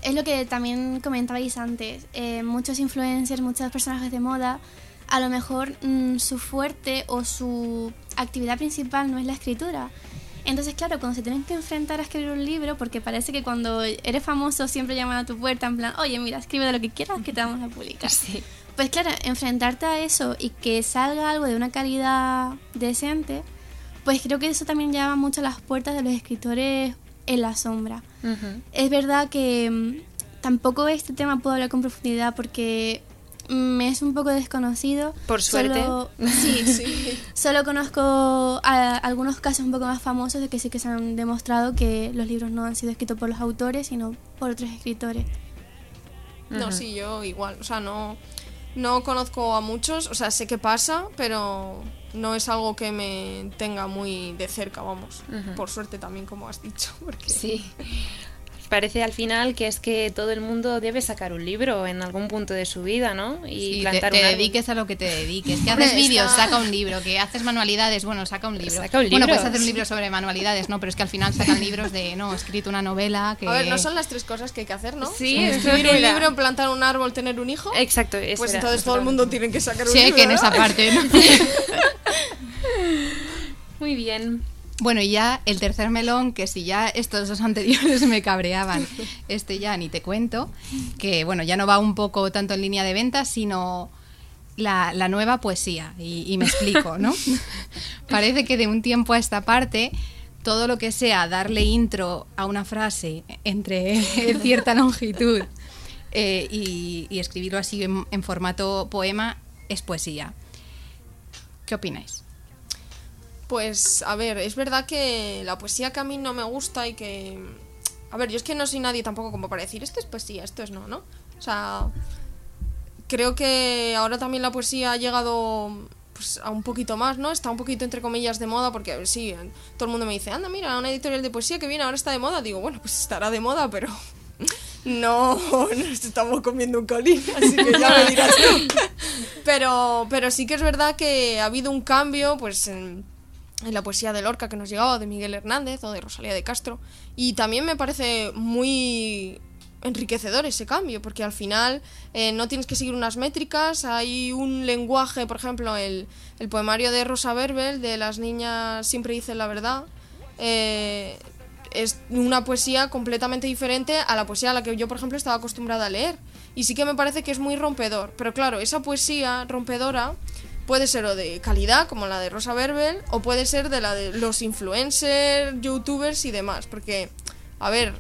es lo que también comentabais antes. eh, muchos influencers, muchos personajes de moda, a lo mejor mm, su fuerte o su actividad principal no es la escritura. Entonces, claro, cuando se tienen que enfrentar a escribir un libro, porque parece que cuando eres famoso siempre llaman a tu puerta en plan, oye, mira, escribe de lo que quieras que te vamos a publicar. Sí. Pues claro, enfrentarte a eso y que salga algo de una calidad decente, pues creo que eso también llama mucho a las puertas de los escritores en la sombra. Es verdad que mm, tampoco este tema puedo hablar con profundidad porque me es un poco desconocido. Por suerte. Solo, sí, solo conozco a- algunos casos un poco más famosos de que sí que se han demostrado que los libros no han sido escritos por los autores, sino por otros escritores. No, sí, yo igual. O sea, no, no conozco a muchos. O sea, sé que pasa, pero no es algo que me tenga muy de cerca, vamos. Por suerte también, como has dicho. Porque... Sí. Parece al final que es que todo el mundo debe sacar un libro en algún punto de su vida, ¿no? Y Sí, te, plantar te un árbol. dediques a lo que te dediques. Que haces vídeos, saca un libro. Que haces manualidades, bueno, saca un libro. Saca un Bueno, puedes hacer un sí. libro sobre manualidades, no, pero es que al final sacan libros de, no, he escrito una novela que... A ver, no son las tres cosas que hay que hacer, ¿no? Sí, escribir un era. libro, plantar un árbol, tener un hijo. Exacto, eso Pues era, entonces todo el mundo tiene que sacar un Sí, libro. que en esa parte, ¿no? Muy bien. Bueno, y ya el tercer melón, que si ya estos dos anteriores me cabreaban, este ya ni te cuento, que bueno, ya no va un poco tanto en línea de ventas, sino la, la nueva poesía. Y, y me explico, ¿no? Parece que de un tiempo a esta parte, todo lo que sea darle intro a una frase entre cierta longitud eh, y, y escribirlo así en, en formato poema es poesía. ¿Qué opináis? Pues, a ver, es verdad que la poesía que a mí no me gusta y que... A ver, yo es que no soy nadie tampoco como para decir, esto es poesía, esto es no, ¿no? O sea, creo que ahora también la poesía ha llegado pues, a un poquito más, ¿no? Está un poquito entre comillas de moda porque sí, todo el mundo me dice, anda, mira, una editorial de poesía que viene, ahora está de moda. Digo, bueno, pues estará de moda, pero no nos estamos comiendo un colín, así que ya me dirás tú. Pero, pero sí que es verdad que ha habido un cambio, pues... En, en la poesía de Lorca que nos llegaba, de Miguel Hernández o de Rosalía de Castro. Y también me parece muy enriquecedor ese cambio, porque al final eh, no tienes que seguir unas métricas, hay un lenguaje, por ejemplo, el, el poemario de Rosa Verbel, de Las niñas siempre dicen la verdad, eh, es una poesía completamente diferente a la poesía a la que yo, por ejemplo, estaba acostumbrada a leer. Y sí que me parece que es muy rompedor. Pero claro, esa poesía rompedora puede ser o de calidad, como la de Rosa Verbel, o puede ser de la de los influencers, youtubers y demás. Porque, a ver,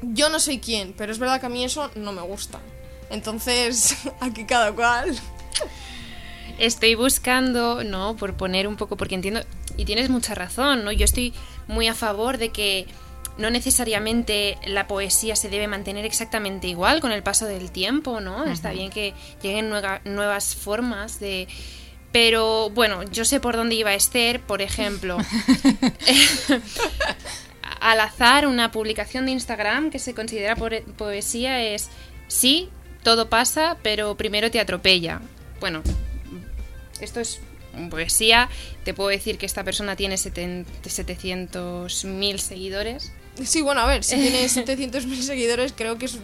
yo no soy quién, pero es verdad que a mí eso no me gusta. Entonces, aquí cada cual. Estoy buscando, ¿no? Por poner un poco, porque entiendo, y tienes mucha razón, ¿no? Yo estoy muy a favor de que no necesariamente la poesía se debe mantener exactamente igual con el paso del tiempo, ¿no? Está bien que lleguen nueva- nuevas formas de... Pero bueno, yo sé por dónde iba Esther, por ejemplo. Al azar, una publicación de Instagram que se considera poe- poesía es, sí, todo pasa, pero primero te atropella. Bueno, esto es poesía. Te puedo decir que esta persona tiene 700.000 seguidores. Sí, bueno, a ver, si tienes 700.000 seguidores, creo que es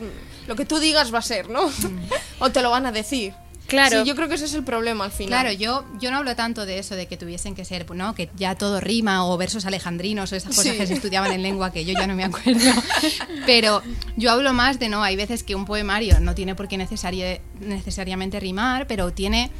lo que tú digas va a ser, ¿no? o te lo van a decir. Claro. Sí, yo creo que ese es el problema al final. Claro, yo, yo no hablo tanto de eso, de que tuviesen que ser, ¿no? Que ya todo rima o versos alejandrinos o esas cosas Sí. que se estudiaban en lengua que yo ya no me acuerdo. Pero yo hablo más de, no, hay veces que un poemario no tiene por qué necesari- necesariamente rimar, pero tiene...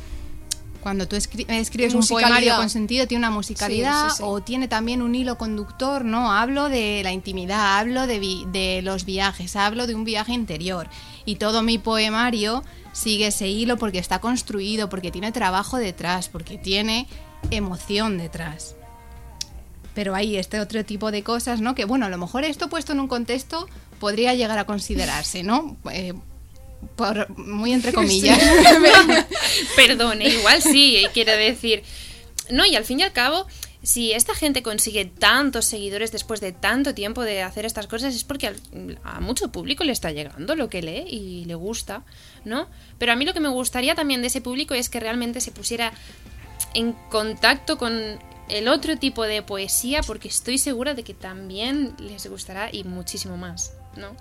Cuando tú escri- escribes un poemario con sentido, tiene una musicalidad Sí, sí, sí. o tiene también un hilo conductor, ¿no? Hablo de la intimidad, hablo de, vi- de los viajes, hablo de un viaje interior. Y todo mi poemario sigue ese hilo porque está construido, porque tiene trabajo detrás, porque tiene emoción detrás. Pero hay este otro tipo de cosas, ¿no? Que bueno, a lo mejor esto puesto en un contexto podría llegar a considerarse, ¿no? Eh, por, muy entre comillas. Perdón, igual sí, quiero decir. No, y al fin y al cabo, si esta gente consigue tantos seguidores después de tanto tiempo de hacer estas cosas, es porque al- a mucho público le está llegando lo que lee y le gusta, ¿no? Pero a mí lo que me gustaría también de ese público es que realmente se pusiera en contacto con el otro tipo de poesía, porque estoy segura de que también les gustará y muchísimo más, ¿no?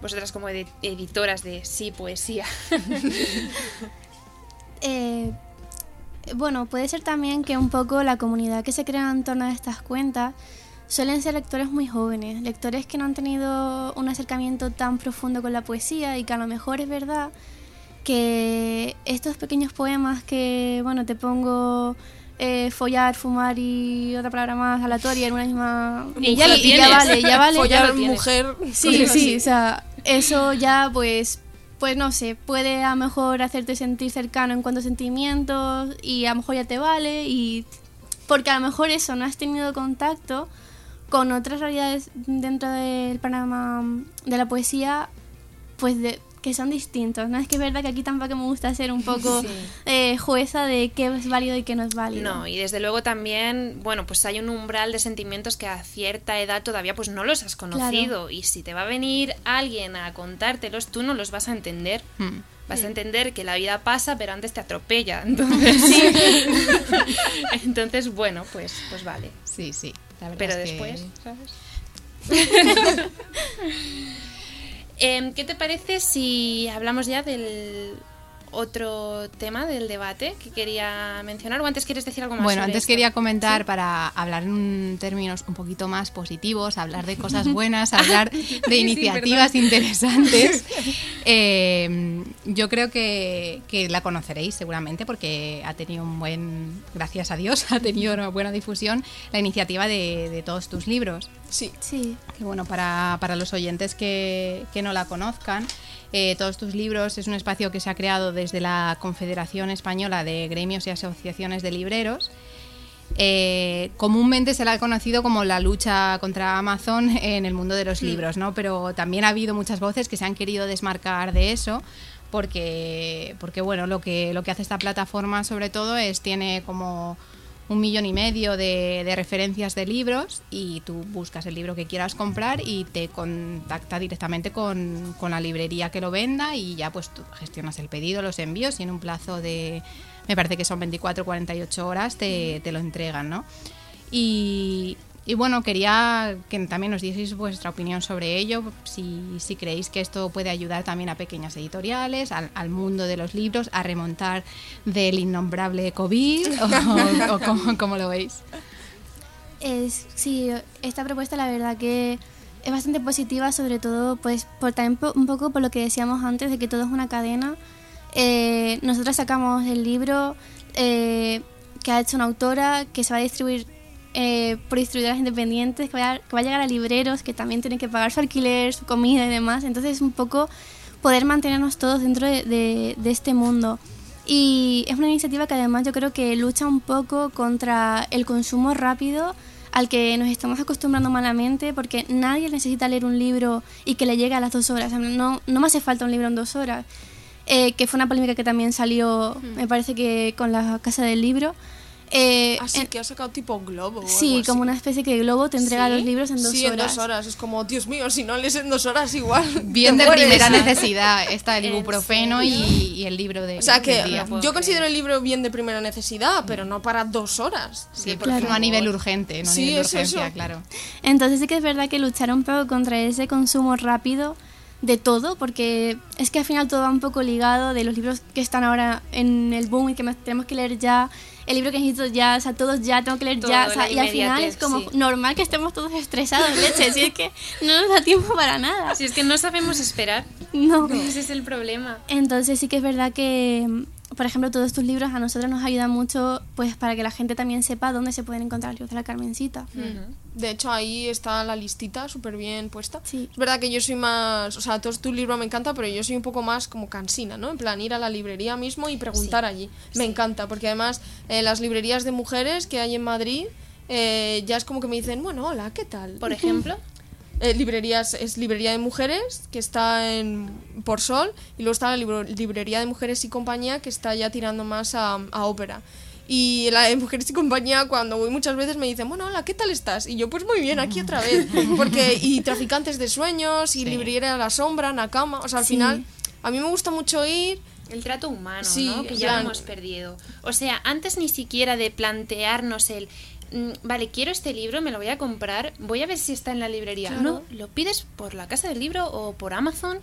Vosotras como edi- editoras de sí, poesía. Eh, bueno, puede ser también que un poco la comunidad que se crea en torno a estas cuentas suelen ser lectores muy jóvenes, lectores que no han tenido un acercamiento tan profundo con la poesía y que a lo mejor es verdad que estos pequeños poemas que, bueno, te pongo eh, follar, fumar y otra palabra más aleatoria en una misma... Y ya lo ya tienes. vale, ya vale. Follar mujer. Sí, sí, o sea, eso ya pues, pues no sé, puede a lo mejor hacerte sentir cercano en cuanto a sentimientos y a lo mejor ya te vale y porque a lo mejor eso, no has tenido contacto con otras realidades dentro del panorama de la poesía, pues de, que son distintos, ¿no? Es que es verdad que aquí tampoco me gusta ser un poco Sí. eh, jueza de qué es válido y qué no es válido. No, y desde luego también, bueno, pues hay un umbral de sentimientos que a cierta edad todavía pues no los has conocido y si te va a venir alguien a contártelos, tú no los vas a entender. Mm. Vas a entender que la vida pasa, pero antes te atropella. Entonces, entonces bueno, pues, pues vale. Sí, sí. la Pero es que- después, ¿sabes? Em, ¿Qué te parece si hablamos ya del otro tema del debate que quería mencionar? ¿O antes quieres decir algo más? Bueno, sobre antes esto? quería comentar para hablar en términos un poquito más positivos, hablar de cosas buenas, hablar de iniciativas interesantes. Eh, yo creo que, que la conoceréis seguramente porque ha tenido un buen, gracias a Dios, ha tenido una buena difusión la iniciativa de, de todos tus libros. Sí. Sí, Que bueno, para, para los oyentes que, que no la conozcan, eh, Todos tus libros es un espacio que se ha creado desde la Confederación Española de Gremios y Asociaciones de Libreros. Eh, comúnmente se la ha conocido como la lucha contra Amazon en el mundo de los libros, ¿no? Pero también ha habido muchas voces que se han querido desmarcar de eso porque, porque bueno, lo que, lo que hace esta plataforma sobre todo es tiene como un millón y medio de, de referencias de libros y tú buscas el libro que quieras comprar y te contacta directamente con, con la librería que lo venda y ya pues tú gestionas el pedido, los envíos y en un plazo de, me parece que son 24 o 48 horas, te, te lo entregan, ¿no? Y, y bueno, quería que también nos dieseis vuestra opinión sobre ello, si, si creéis que esto puede ayudar también a pequeñas editoriales, al, al mundo de los libros, a remontar del innombrable COVID, o, o cómo, cómo lo veis. Es, sí, esta propuesta la verdad que es bastante positiva, sobre todo pues por también po- un poco por lo que decíamos antes de que todo es una cadena. Eh, nosotros sacamos el libro eh, que ha hecho una autora que se va a distribuir eh, por distribuidoras independientes, que va, a, que va a llegar a libreros que también tienen que pagar su alquiler, su comida y demás. Entonces es un poco poder mantenernos todos dentro de, de- de este mundo. Y es una iniciativa que además yo creo que lucha un poco contra el consumo rápido al que nos estamos acostumbrando malamente, porque nadie necesita leer un libro y que le llegue a las dos horas. No, no me hace falta un libro en dos horas. Eh, que fue una polémica que también salió, me parece que con la casa del libro. Eh, Así en- que ha sacado tipo globo. o sí, algo como así. una especie que globo te entrega ¿Sí? los libros en dos sí, horas. en dos horas. Es como, Dios mío, si no lees en dos horas, igual. Bien de mueres. primera necesidad está el ¿En ibuprofeno y, y el libro de O sea que día. yo considero el libro bien de primera necesidad, pero no para dos horas. Sí, por porque no a nivel urgente, no a Sí, nivel de es urgencia, eso. claro. Entonces sí que es verdad que luchar un poco contra ese consumo rápido de todo, porque es que al final todo va un poco ligado de los libros que están ahora en el boom y que tenemos que leer ya, el libro que necesito ya, o sea, todos ya, tengo que leer Todo, ya, o la sea, y al final es como sí. normal que estemos todos estresados, leche, si es que no nos da tiempo para nada. Si es que no sabemos esperar, No. ese es el problema. Entonces sí que es verdad que, por ejemplo, todos estos libros a nosotros nos ayudan mucho pues para que la gente también sepa dónde se pueden encontrar libros de la Carmencita. De hecho, ahí está la listita súper bien puesta. Sí. Es verdad que yo soy más. O sea, todo tu libro me encanta, pero yo soy un poco más como cansina, ¿no? En plan, ir a la librería mismo y preguntar allí. Me encanta, porque además, eh, las librerías de mujeres que hay en Madrid. eh, ya es como que me dicen, bueno, hola, ¿qué tal? Por ejemplo, Eh, librerías es librería de mujeres que está en por Sol y luego está la libro- librería de mujeres y compañía que está ya tirando más a, a ópera y la de mujeres y compañía cuando voy muchas veces me dicen bueno hola qué tal estás y yo pues muy bien aquí otra vez porque y traficantes de sueños y Sí. librería de la sombra Nakama o sea al Sí. final a mí me gusta mucho ir el trato humano, Sí, ¿no? Que ya lo hemos perdido. O sea, antes ni siquiera de plantearnos el vale, quiero este libro, me lo voy a comprar, voy a ver si está en la librería. No, lo pides por la casa del libro o por Amazon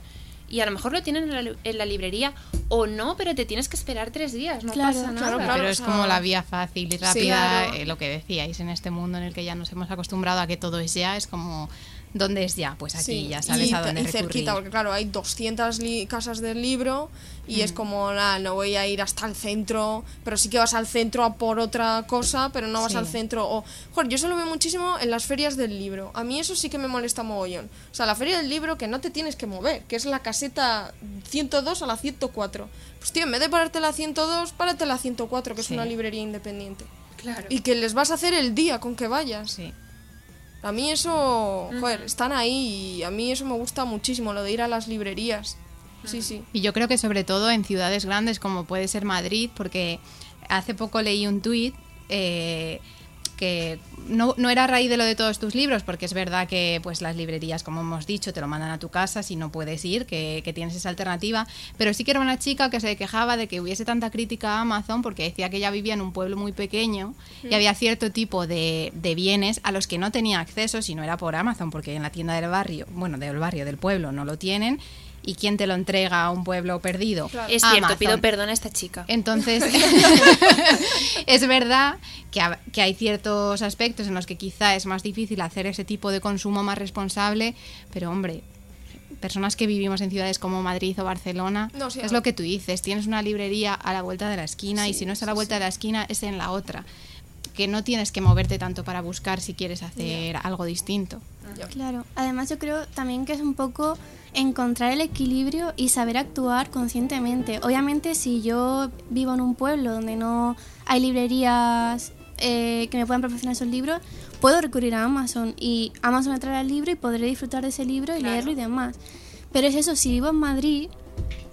y a lo mejor lo tienen en la, li- en la librería o no, pero te tienes que esperar tres días, no Claro, pasa nada. claro, claro. pero es como la vía fácil y rápida, claro. eh, lo que decíais, en este mundo en el que ya nos hemos acostumbrado a que todo es ya, es como, ¿dónde es ya? Pues aquí Sí, ya sabes y, a dónde y recurrir. cerquita, porque claro, hay 200 li- casas del libro y Mm. es como, nada, no voy a ir hasta el centro, pero sí que vas al centro a por otra cosa, pero no vas Sí. al centro. O, joder, yo eso lo veo muchísimo en las ferias del libro. A mí eso sí que me molesta mogollón. O sea, la feria del libro que no te tienes que mover, que es la caseta 102 a la 104. Pues tío, en vez de pararte la 102, párate la 104, que es una librería independiente. Claro. Y que les vas a hacer el día con que vayas. Sí. A mí eso, joder, están ahí y a mí eso me gusta muchísimo, lo de ir a las librerías. Sí, sí. Y yo creo que sobre todo en ciudades grandes como puede ser Madrid, porque hace poco leí un tuit eh, que no, no era a raíz de lo de todos tus libros, porque es verdad que pues las librerías, como hemos dicho, te lo mandan a tu casa si no puedes ir, que, que tienes esa alternativa, pero sí que era una chica que se quejaba de que hubiese tanta crítica a Amazon porque decía que ella vivía en un pueblo muy pequeño y había cierto tipo de, de bienes a los que no tenía acceso si no era por Amazon, porque en la tienda del barrio, bueno, del barrio, del pueblo, no lo tienen. ¿Y quién te lo entrega a un pueblo perdido? Es cierto, Amazon. pido perdón a esta chica. Entonces, es verdad que, ha- que hay ciertos aspectos en los que quizá es más difícil hacer ese tipo de consumo más responsable, pero hombre, personas que vivimos en ciudades como Madrid o Barcelona, No, sí, es lo que tú dices, tienes una librería a la vuelta de la esquina y si no es a la vuelta de la esquina es en la otra, que no tienes que moverte tanto para buscar si quieres hacer algo distinto. Claro, además yo creo también que es un poco encontrar el equilibrio y saber actuar conscientemente. Obviamente si yo vivo en un pueblo donde no hay librerías eh, que me puedan proporcionar esos libros, puedo recurrir a Amazon y Amazon me traerá el libro y podré disfrutar de ese libro y leerlo y demás. Pero es eso, si vivo en Madrid,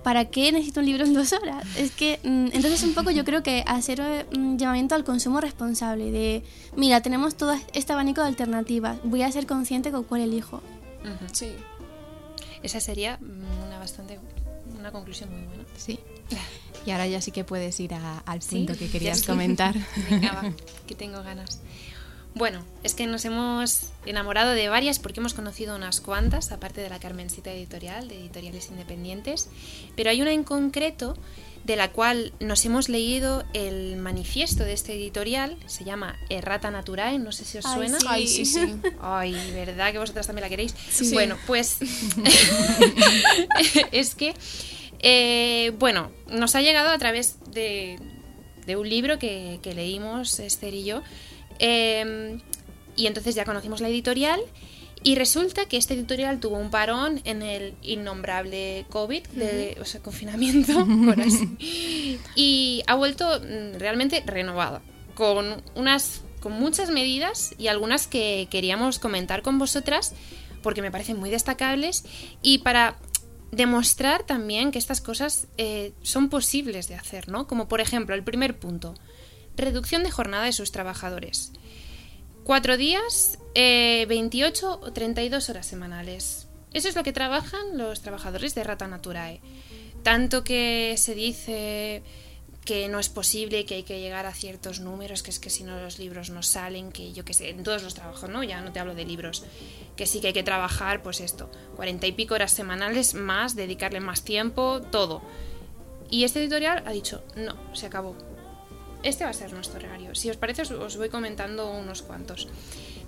¿para qué necesito un libro en dos horas? Es que, mm, entonces un poco yo creo que hacer un llamamiento al consumo responsable, de, mira, tenemos todo este abanico de alternativas, voy a ser consciente con cuál elijo. Sí. Esa sería mm, una bastante una conclusión muy buena. Sí. Y ahora ya sí que puedes ir a- al punto Sí, que querías sí. comentar. Venga, va, que tengo ganas. Bueno, es que nos hemos enamorado de varias porque hemos conocido unas cuantas, aparte de la Carmencita Editorial, de editoriales independientes, pero hay una en concreto de la cual nos hemos leído el manifiesto de este editorial, se llama Errata Naturae, no sé si os Ay, suena. sí. Ay, sí, sí. Ay, ¿verdad que vosotras también la queréis? Sí. Bueno, pues es que, eh, bueno, nos ha llegado a través de, de un libro que, que leímos Esther y yo, eh, y entonces ya conocimos la editorial. Y resulta que este editorial tuvo un parón en el innombrable COVID, de, o sea, confinamiento, por así. Y ha vuelto mm, realmente renovada, con unas con muchas medidas y algunas que queríamos comentar con vosotras porque me parecen muy destacables y para demostrar también que estas cosas eh, son posibles de hacer, ¿no? Como por ejemplo, el primer punto, reducción de jornada de sus trabajadores. Cuatro días, eh, 28 o 32 horas semanales. Eso es lo que trabajan los trabajadores de Rata Naturae. Tanto que se dice que no es posible, que hay que llegar a ciertos números, que es que si no los libros no salen, que yo que sé, en todos los trabajos, ¿no? Ya no te hablo de libros, que sí que hay que trabajar, pues esto, cuarenta y pico horas semanales más, dedicarle más tiempo, todo. Y este editorial ha dicho, no, se acabó. Este va a ser nuestro horario. Si os parece, os, os voy comentando unos cuantos.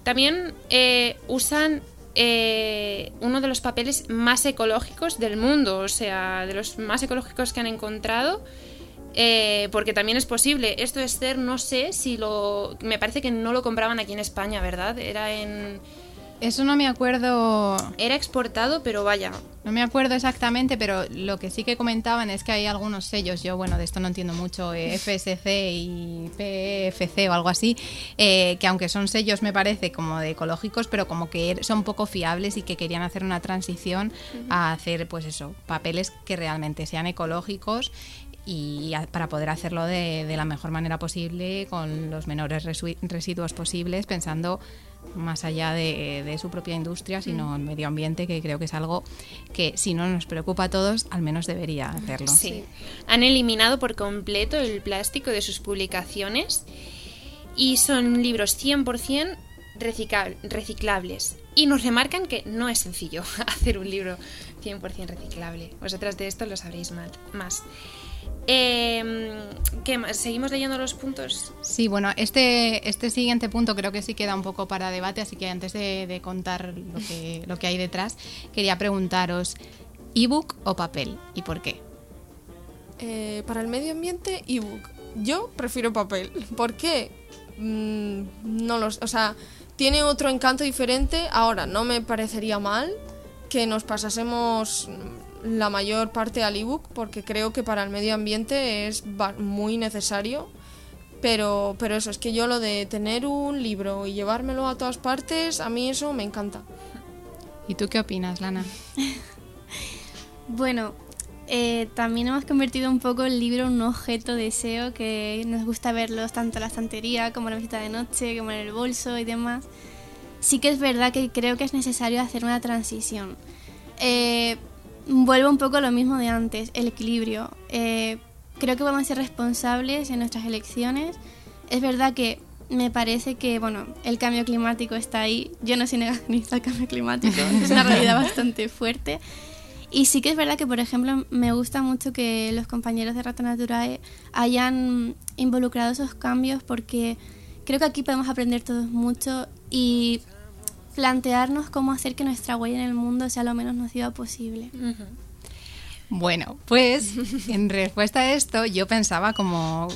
También eh, usan eh, uno de los papeles más ecológicos del mundo, o sea, de los más ecológicos que han encontrado. Eh, porque también es posible. Esto Esther, no sé si lo. Me parece que no lo compraban aquí en España, ¿verdad? Era en. Eso no me acuerdo, Era exportado, pero vaya. no me acuerdo exactamente, pero lo que sí que comentaban es que hay algunos sellos, yo bueno, de esto no entiendo mucho, eh, FSC y PFC o algo así, eh, que aunque son sellos me parece como de ecológicos, pero como que son poco fiables y que querían hacer una transición a hacer pues eso, papeles que realmente sean ecológicos y a- para poder hacerlo de, de la mejor manera posible, con los menores residuos posibles, pensando más allá de, de su propia industria, sino el medio ambiente, que creo que es algo que si no nos preocupa a todos, al menos debería hacerlo. Sí. Han eliminado por completo el plástico de sus publicaciones. y son libros 100% recicla- reciclables. Y nos remarcan que no es sencillo hacer un libro 100% reciclable. Vosotras de esto lo sabréis mal- más. Eh, ¿Qué más? ¿Seguimos leyendo los puntos? Sí, bueno, este, este siguiente punto creo que sí queda un poco para debate, así que antes de, de contar lo que, lo que hay detrás, quería preguntaros, ¿ebook o papel? ¿Y por qué? Eh, para el medio ambiente, ebook. Yo prefiero papel. ¿Por qué? Mm, no lo sé. O sea, tiene otro encanto diferente. Ahora, no me parecería mal que nos pasásemos la mayor parte al ebook porque creo que para el medio ambiente es muy necesario. Pero, pero eso, es que yo lo de tener un libro y llevármelo a todas partes, a mí eso me encanta. ¿Y tú qué opinas, Lana? Bueno, eh, también hemos convertido un poco el libro en un objeto de deseo que nos gusta verlos tanto en la estantería como en la visita de noche, como en el bolso y demás. Sí que es verdad que creo que es necesario hacer una transición. Eh, vuelvo un poco a lo mismo de antes, el equilibrio. Eh, creo que vamos a ser responsables en nuestras elecciones. Es verdad que me parece que, bueno, el cambio climático está ahí. Yo no soy negacionista al cambio climático, es una realidad bastante fuerte. Y sí que es verdad que, por ejemplo, me gusta mucho que los compañeros de Rata Naturae hayan involucrado esos cambios porque creo que aquí podemos aprender todos mucho y plantearnos cómo hacer que nuestra huella en el mundo sea lo menos nociva posible. Bueno, pues en respuesta a esto yo pensaba como,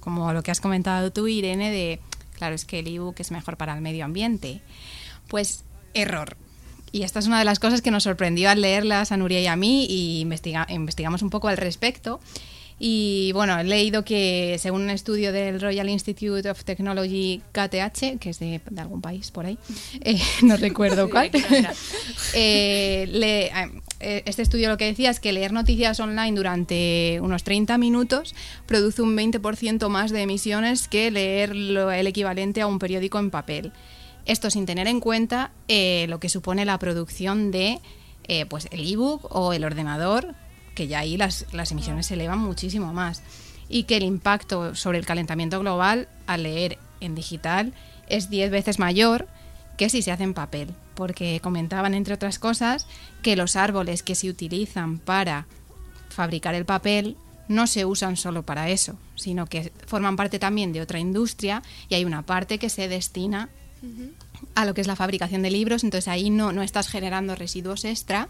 como lo que has comentado tú, Irene, de, claro, es que el ebook es mejor para el medio ambiente. Pues error. Y esta es una de las cosas que nos sorprendió al leerlas a Nuria y a mí y investiga- investigamos un poco al respecto. Y bueno, he leído que según un estudio del Royal Institute of Technology KTH, que es de, de algún país por ahí, eh, no recuerdo cuál, eh, le- eh, este estudio lo que decía es que leer noticias online durante unos 30 minutos produce un 20% más de emisiones que leer lo- el equivalente a un periódico en papel. Esto sin tener en cuenta eh, lo que supone la producción de eh, pues el ebook o el ordenador, que ya ahí las, las emisiones se elevan muchísimo más. Y que el impacto sobre el calentamiento global al leer en digital es 10 veces mayor que si se hace en papel. Porque comentaban, entre otras cosas, que los árboles que se utilizan para fabricar el papel no se usan solo para eso, sino que forman parte también de otra industria y hay una parte que se destina a lo que es la fabricación de libros, entonces ahí no, no estás generando residuos extra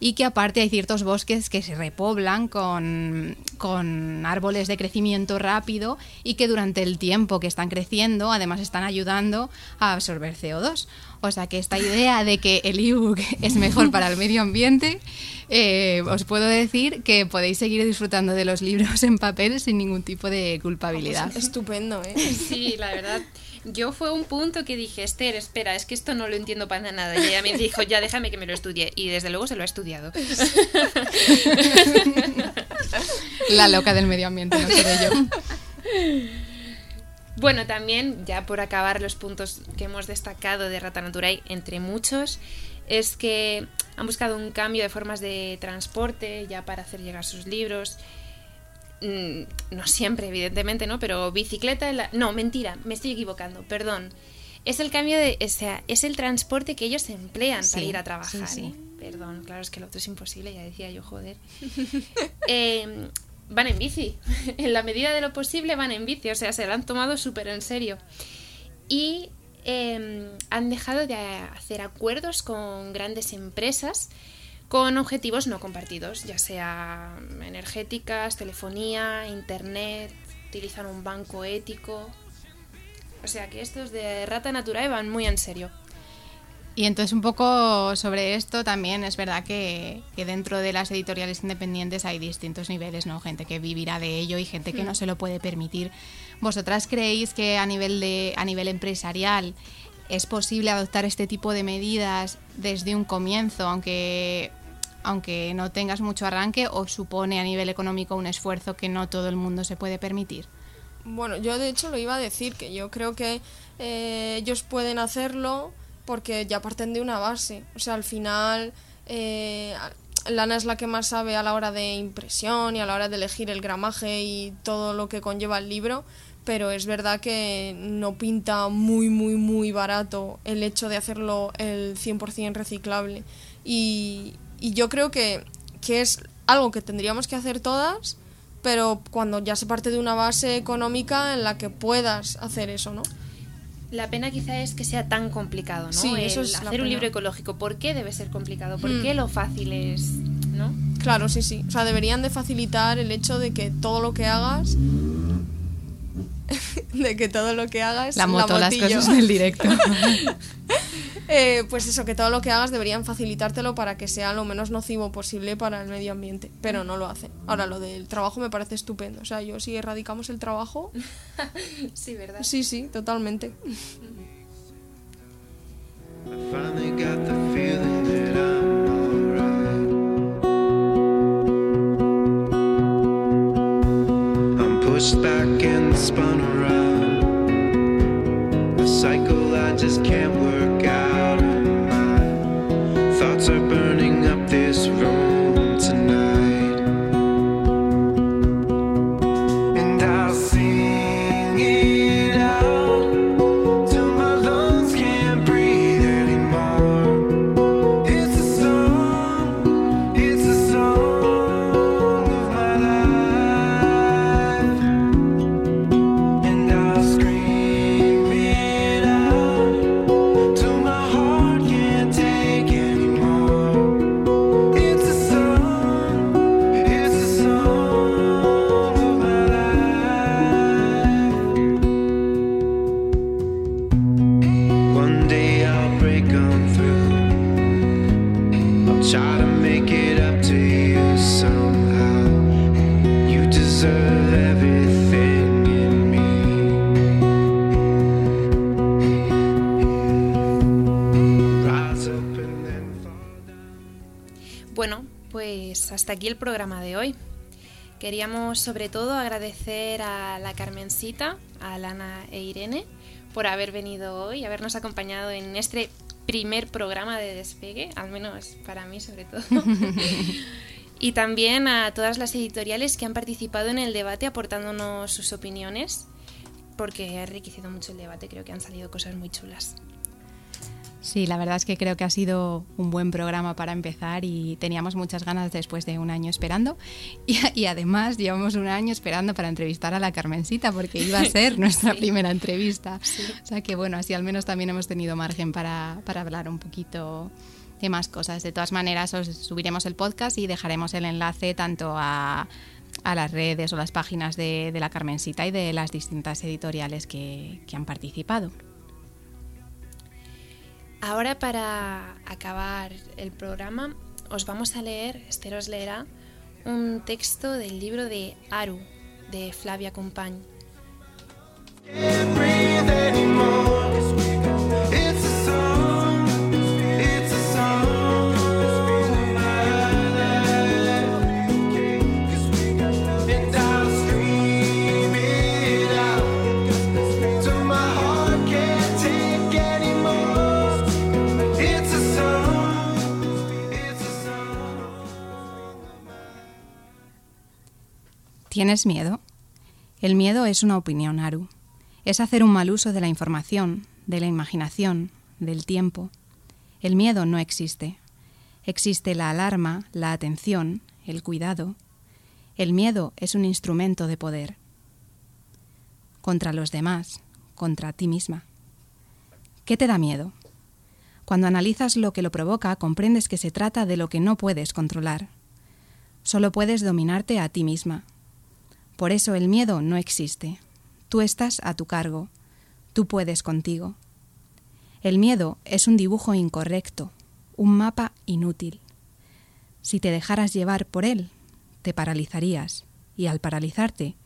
y que aparte hay ciertos bosques que se repoblan con, con árboles de crecimiento rápido y que durante el tiempo que están creciendo además están ayudando a absorber CO2. O sea que esta idea de que el ebook es mejor para el medio ambiente, eh, os puedo decir que podéis seguir disfrutando de los libros en papel sin ningún tipo de culpabilidad. Estupendo, ¿eh? Sí, la verdad. Yo fue un punto que dije, Esther, espera, es que esto no lo entiendo para nada. Y ella me dijo, ya déjame que me lo estudie. Y desde luego se lo ha estudiado. La loca del medio ambiente, no seré yo. Bueno, también, ya por acabar los puntos que hemos destacado de Rata Natural, entre muchos, es que han buscado un cambio de formas de transporte ya para hacer llegar sus libros. Mm, No siempre, evidentemente, ¿no? Pero bicicleta... la- No, mentira, me estoy equivocando, perdón. Es el cambio de... O sea, es el transporte que ellos emplean para Sí, ir a trabajar. sí, sí. ¿eh? Perdón, claro, es que el otro es imposible, ya decía yo, joder. Eh, van en bici. En la medida de lo posible van en bici. O sea, se lo han tomado súper en serio. Y eh, han dejado de hacer acuerdos con grandes empresas con objetivos no compartidos, ya sea energéticas, telefonía, internet, utilizan un banco ético. O sea que estos de Rata Natural van muy en serio. Y entonces un poco sobre esto también es verdad que, que dentro de las editoriales independientes hay distintos niveles, ¿no? Gente que vivirá de ello y gente que no se lo puede permitir. ¿Vosotras creéis que a nivel de a nivel empresarial es posible adoptar este tipo de medidas desde un comienzo, aunque aunque no tengas mucho arranque o supone a nivel económico un esfuerzo que no todo el mundo se puede permitir? Bueno, yo de hecho lo iba a decir, que yo creo que eh, ellos pueden hacerlo porque ya parten de una base. O sea, al final eh, Lana es la que más sabe a la hora de impresión y a la hora de elegir el gramaje y todo lo que conlleva el libro, pero es verdad que no pinta muy, muy, muy barato el hecho de hacerlo el 100% reciclable. Y, y yo creo que, que es algo que tendríamos que hacer todas, pero cuando ya se parte de una base económica en la que puedas hacer eso, ¿no? La pena quizá es que sea tan complicado, ¿no? Sí, eso es la hacer un libro ecológico. ¿Por qué debe ser complicado? ¿Por Hmm. qué lo fácil es, no? Claro, sí, sí. O sea, deberían de facilitar el hecho de que todo lo que hagas... de que todo lo que hagas... La moto, las motillo. cosas del directo. Eh, pues eso, que todo lo que hagas deberían facilitártelo para que sea lo menos nocivo posible para el medio ambiente, pero no lo hacen. Ahora, lo del trabajo me parece estupendo. O sea, yo si erradicamos el trabajo, Sí, ¿verdad? sí, sí, totalmente. I finally got the feeling that I'm alright. I'm pushed back and spun around. A cycle I just can't work out. Thoughts are burning up this room hasta aquí el programa de hoy. Queríamos sobre todo agradecer a la Carmencita, a Lana e Irene por haber venido hoy, habernos acompañado en este primer programa de despegue, al menos para mí sobre todo. y también a todas las editoriales que han participado en el debate aportándonos sus opiniones, porque ha enriquecido mucho el debate, creo que han salido cosas muy chulas. Sí, la verdad es que creo que ha sido un buen programa para empezar y teníamos muchas ganas después de un año esperando. Y, y además llevamos un año esperando para entrevistar a la Carmencita porque iba a ser nuestra primera entrevista. O sea que bueno, así al menos también hemos tenido margen para, para hablar un poquito de más cosas. De todas maneras, os subiremos el podcast y dejaremos el enlace tanto a, a las redes o las páginas de, de la Carmencita y de las distintas editoriales que, que han participado. Ahora para acabar el programa os vamos a leer, Esther os leerá, un texto del libro de Aru, de Flavia Compañ. ¿Tienes miedo? El miedo es una opinión, Aru. Es hacer un mal uso de la información, de la imaginación, del tiempo. El miedo no existe. Existe la alarma, la atención, el cuidado. El miedo es un instrumento de poder. Contra los demás, contra ti misma. ¿Qué te da miedo? Cuando analizas lo que lo provoca, comprendes que se trata de lo que no puedes controlar. Solo puedes dominarte a ti misma. Por eso el miedo no existe. Tú estás a tu cargo. Tú puedes contigo. El miedo es un dibujo incorrecto, un mapa inútil. Si te dejaras llevar por él, te paralizarías y al paralizarte,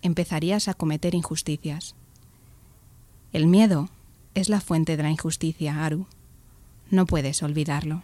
empezarías a cometer injusticias. El miedo es la fuente de la injusticia, Aru. No puedes olvidarlo.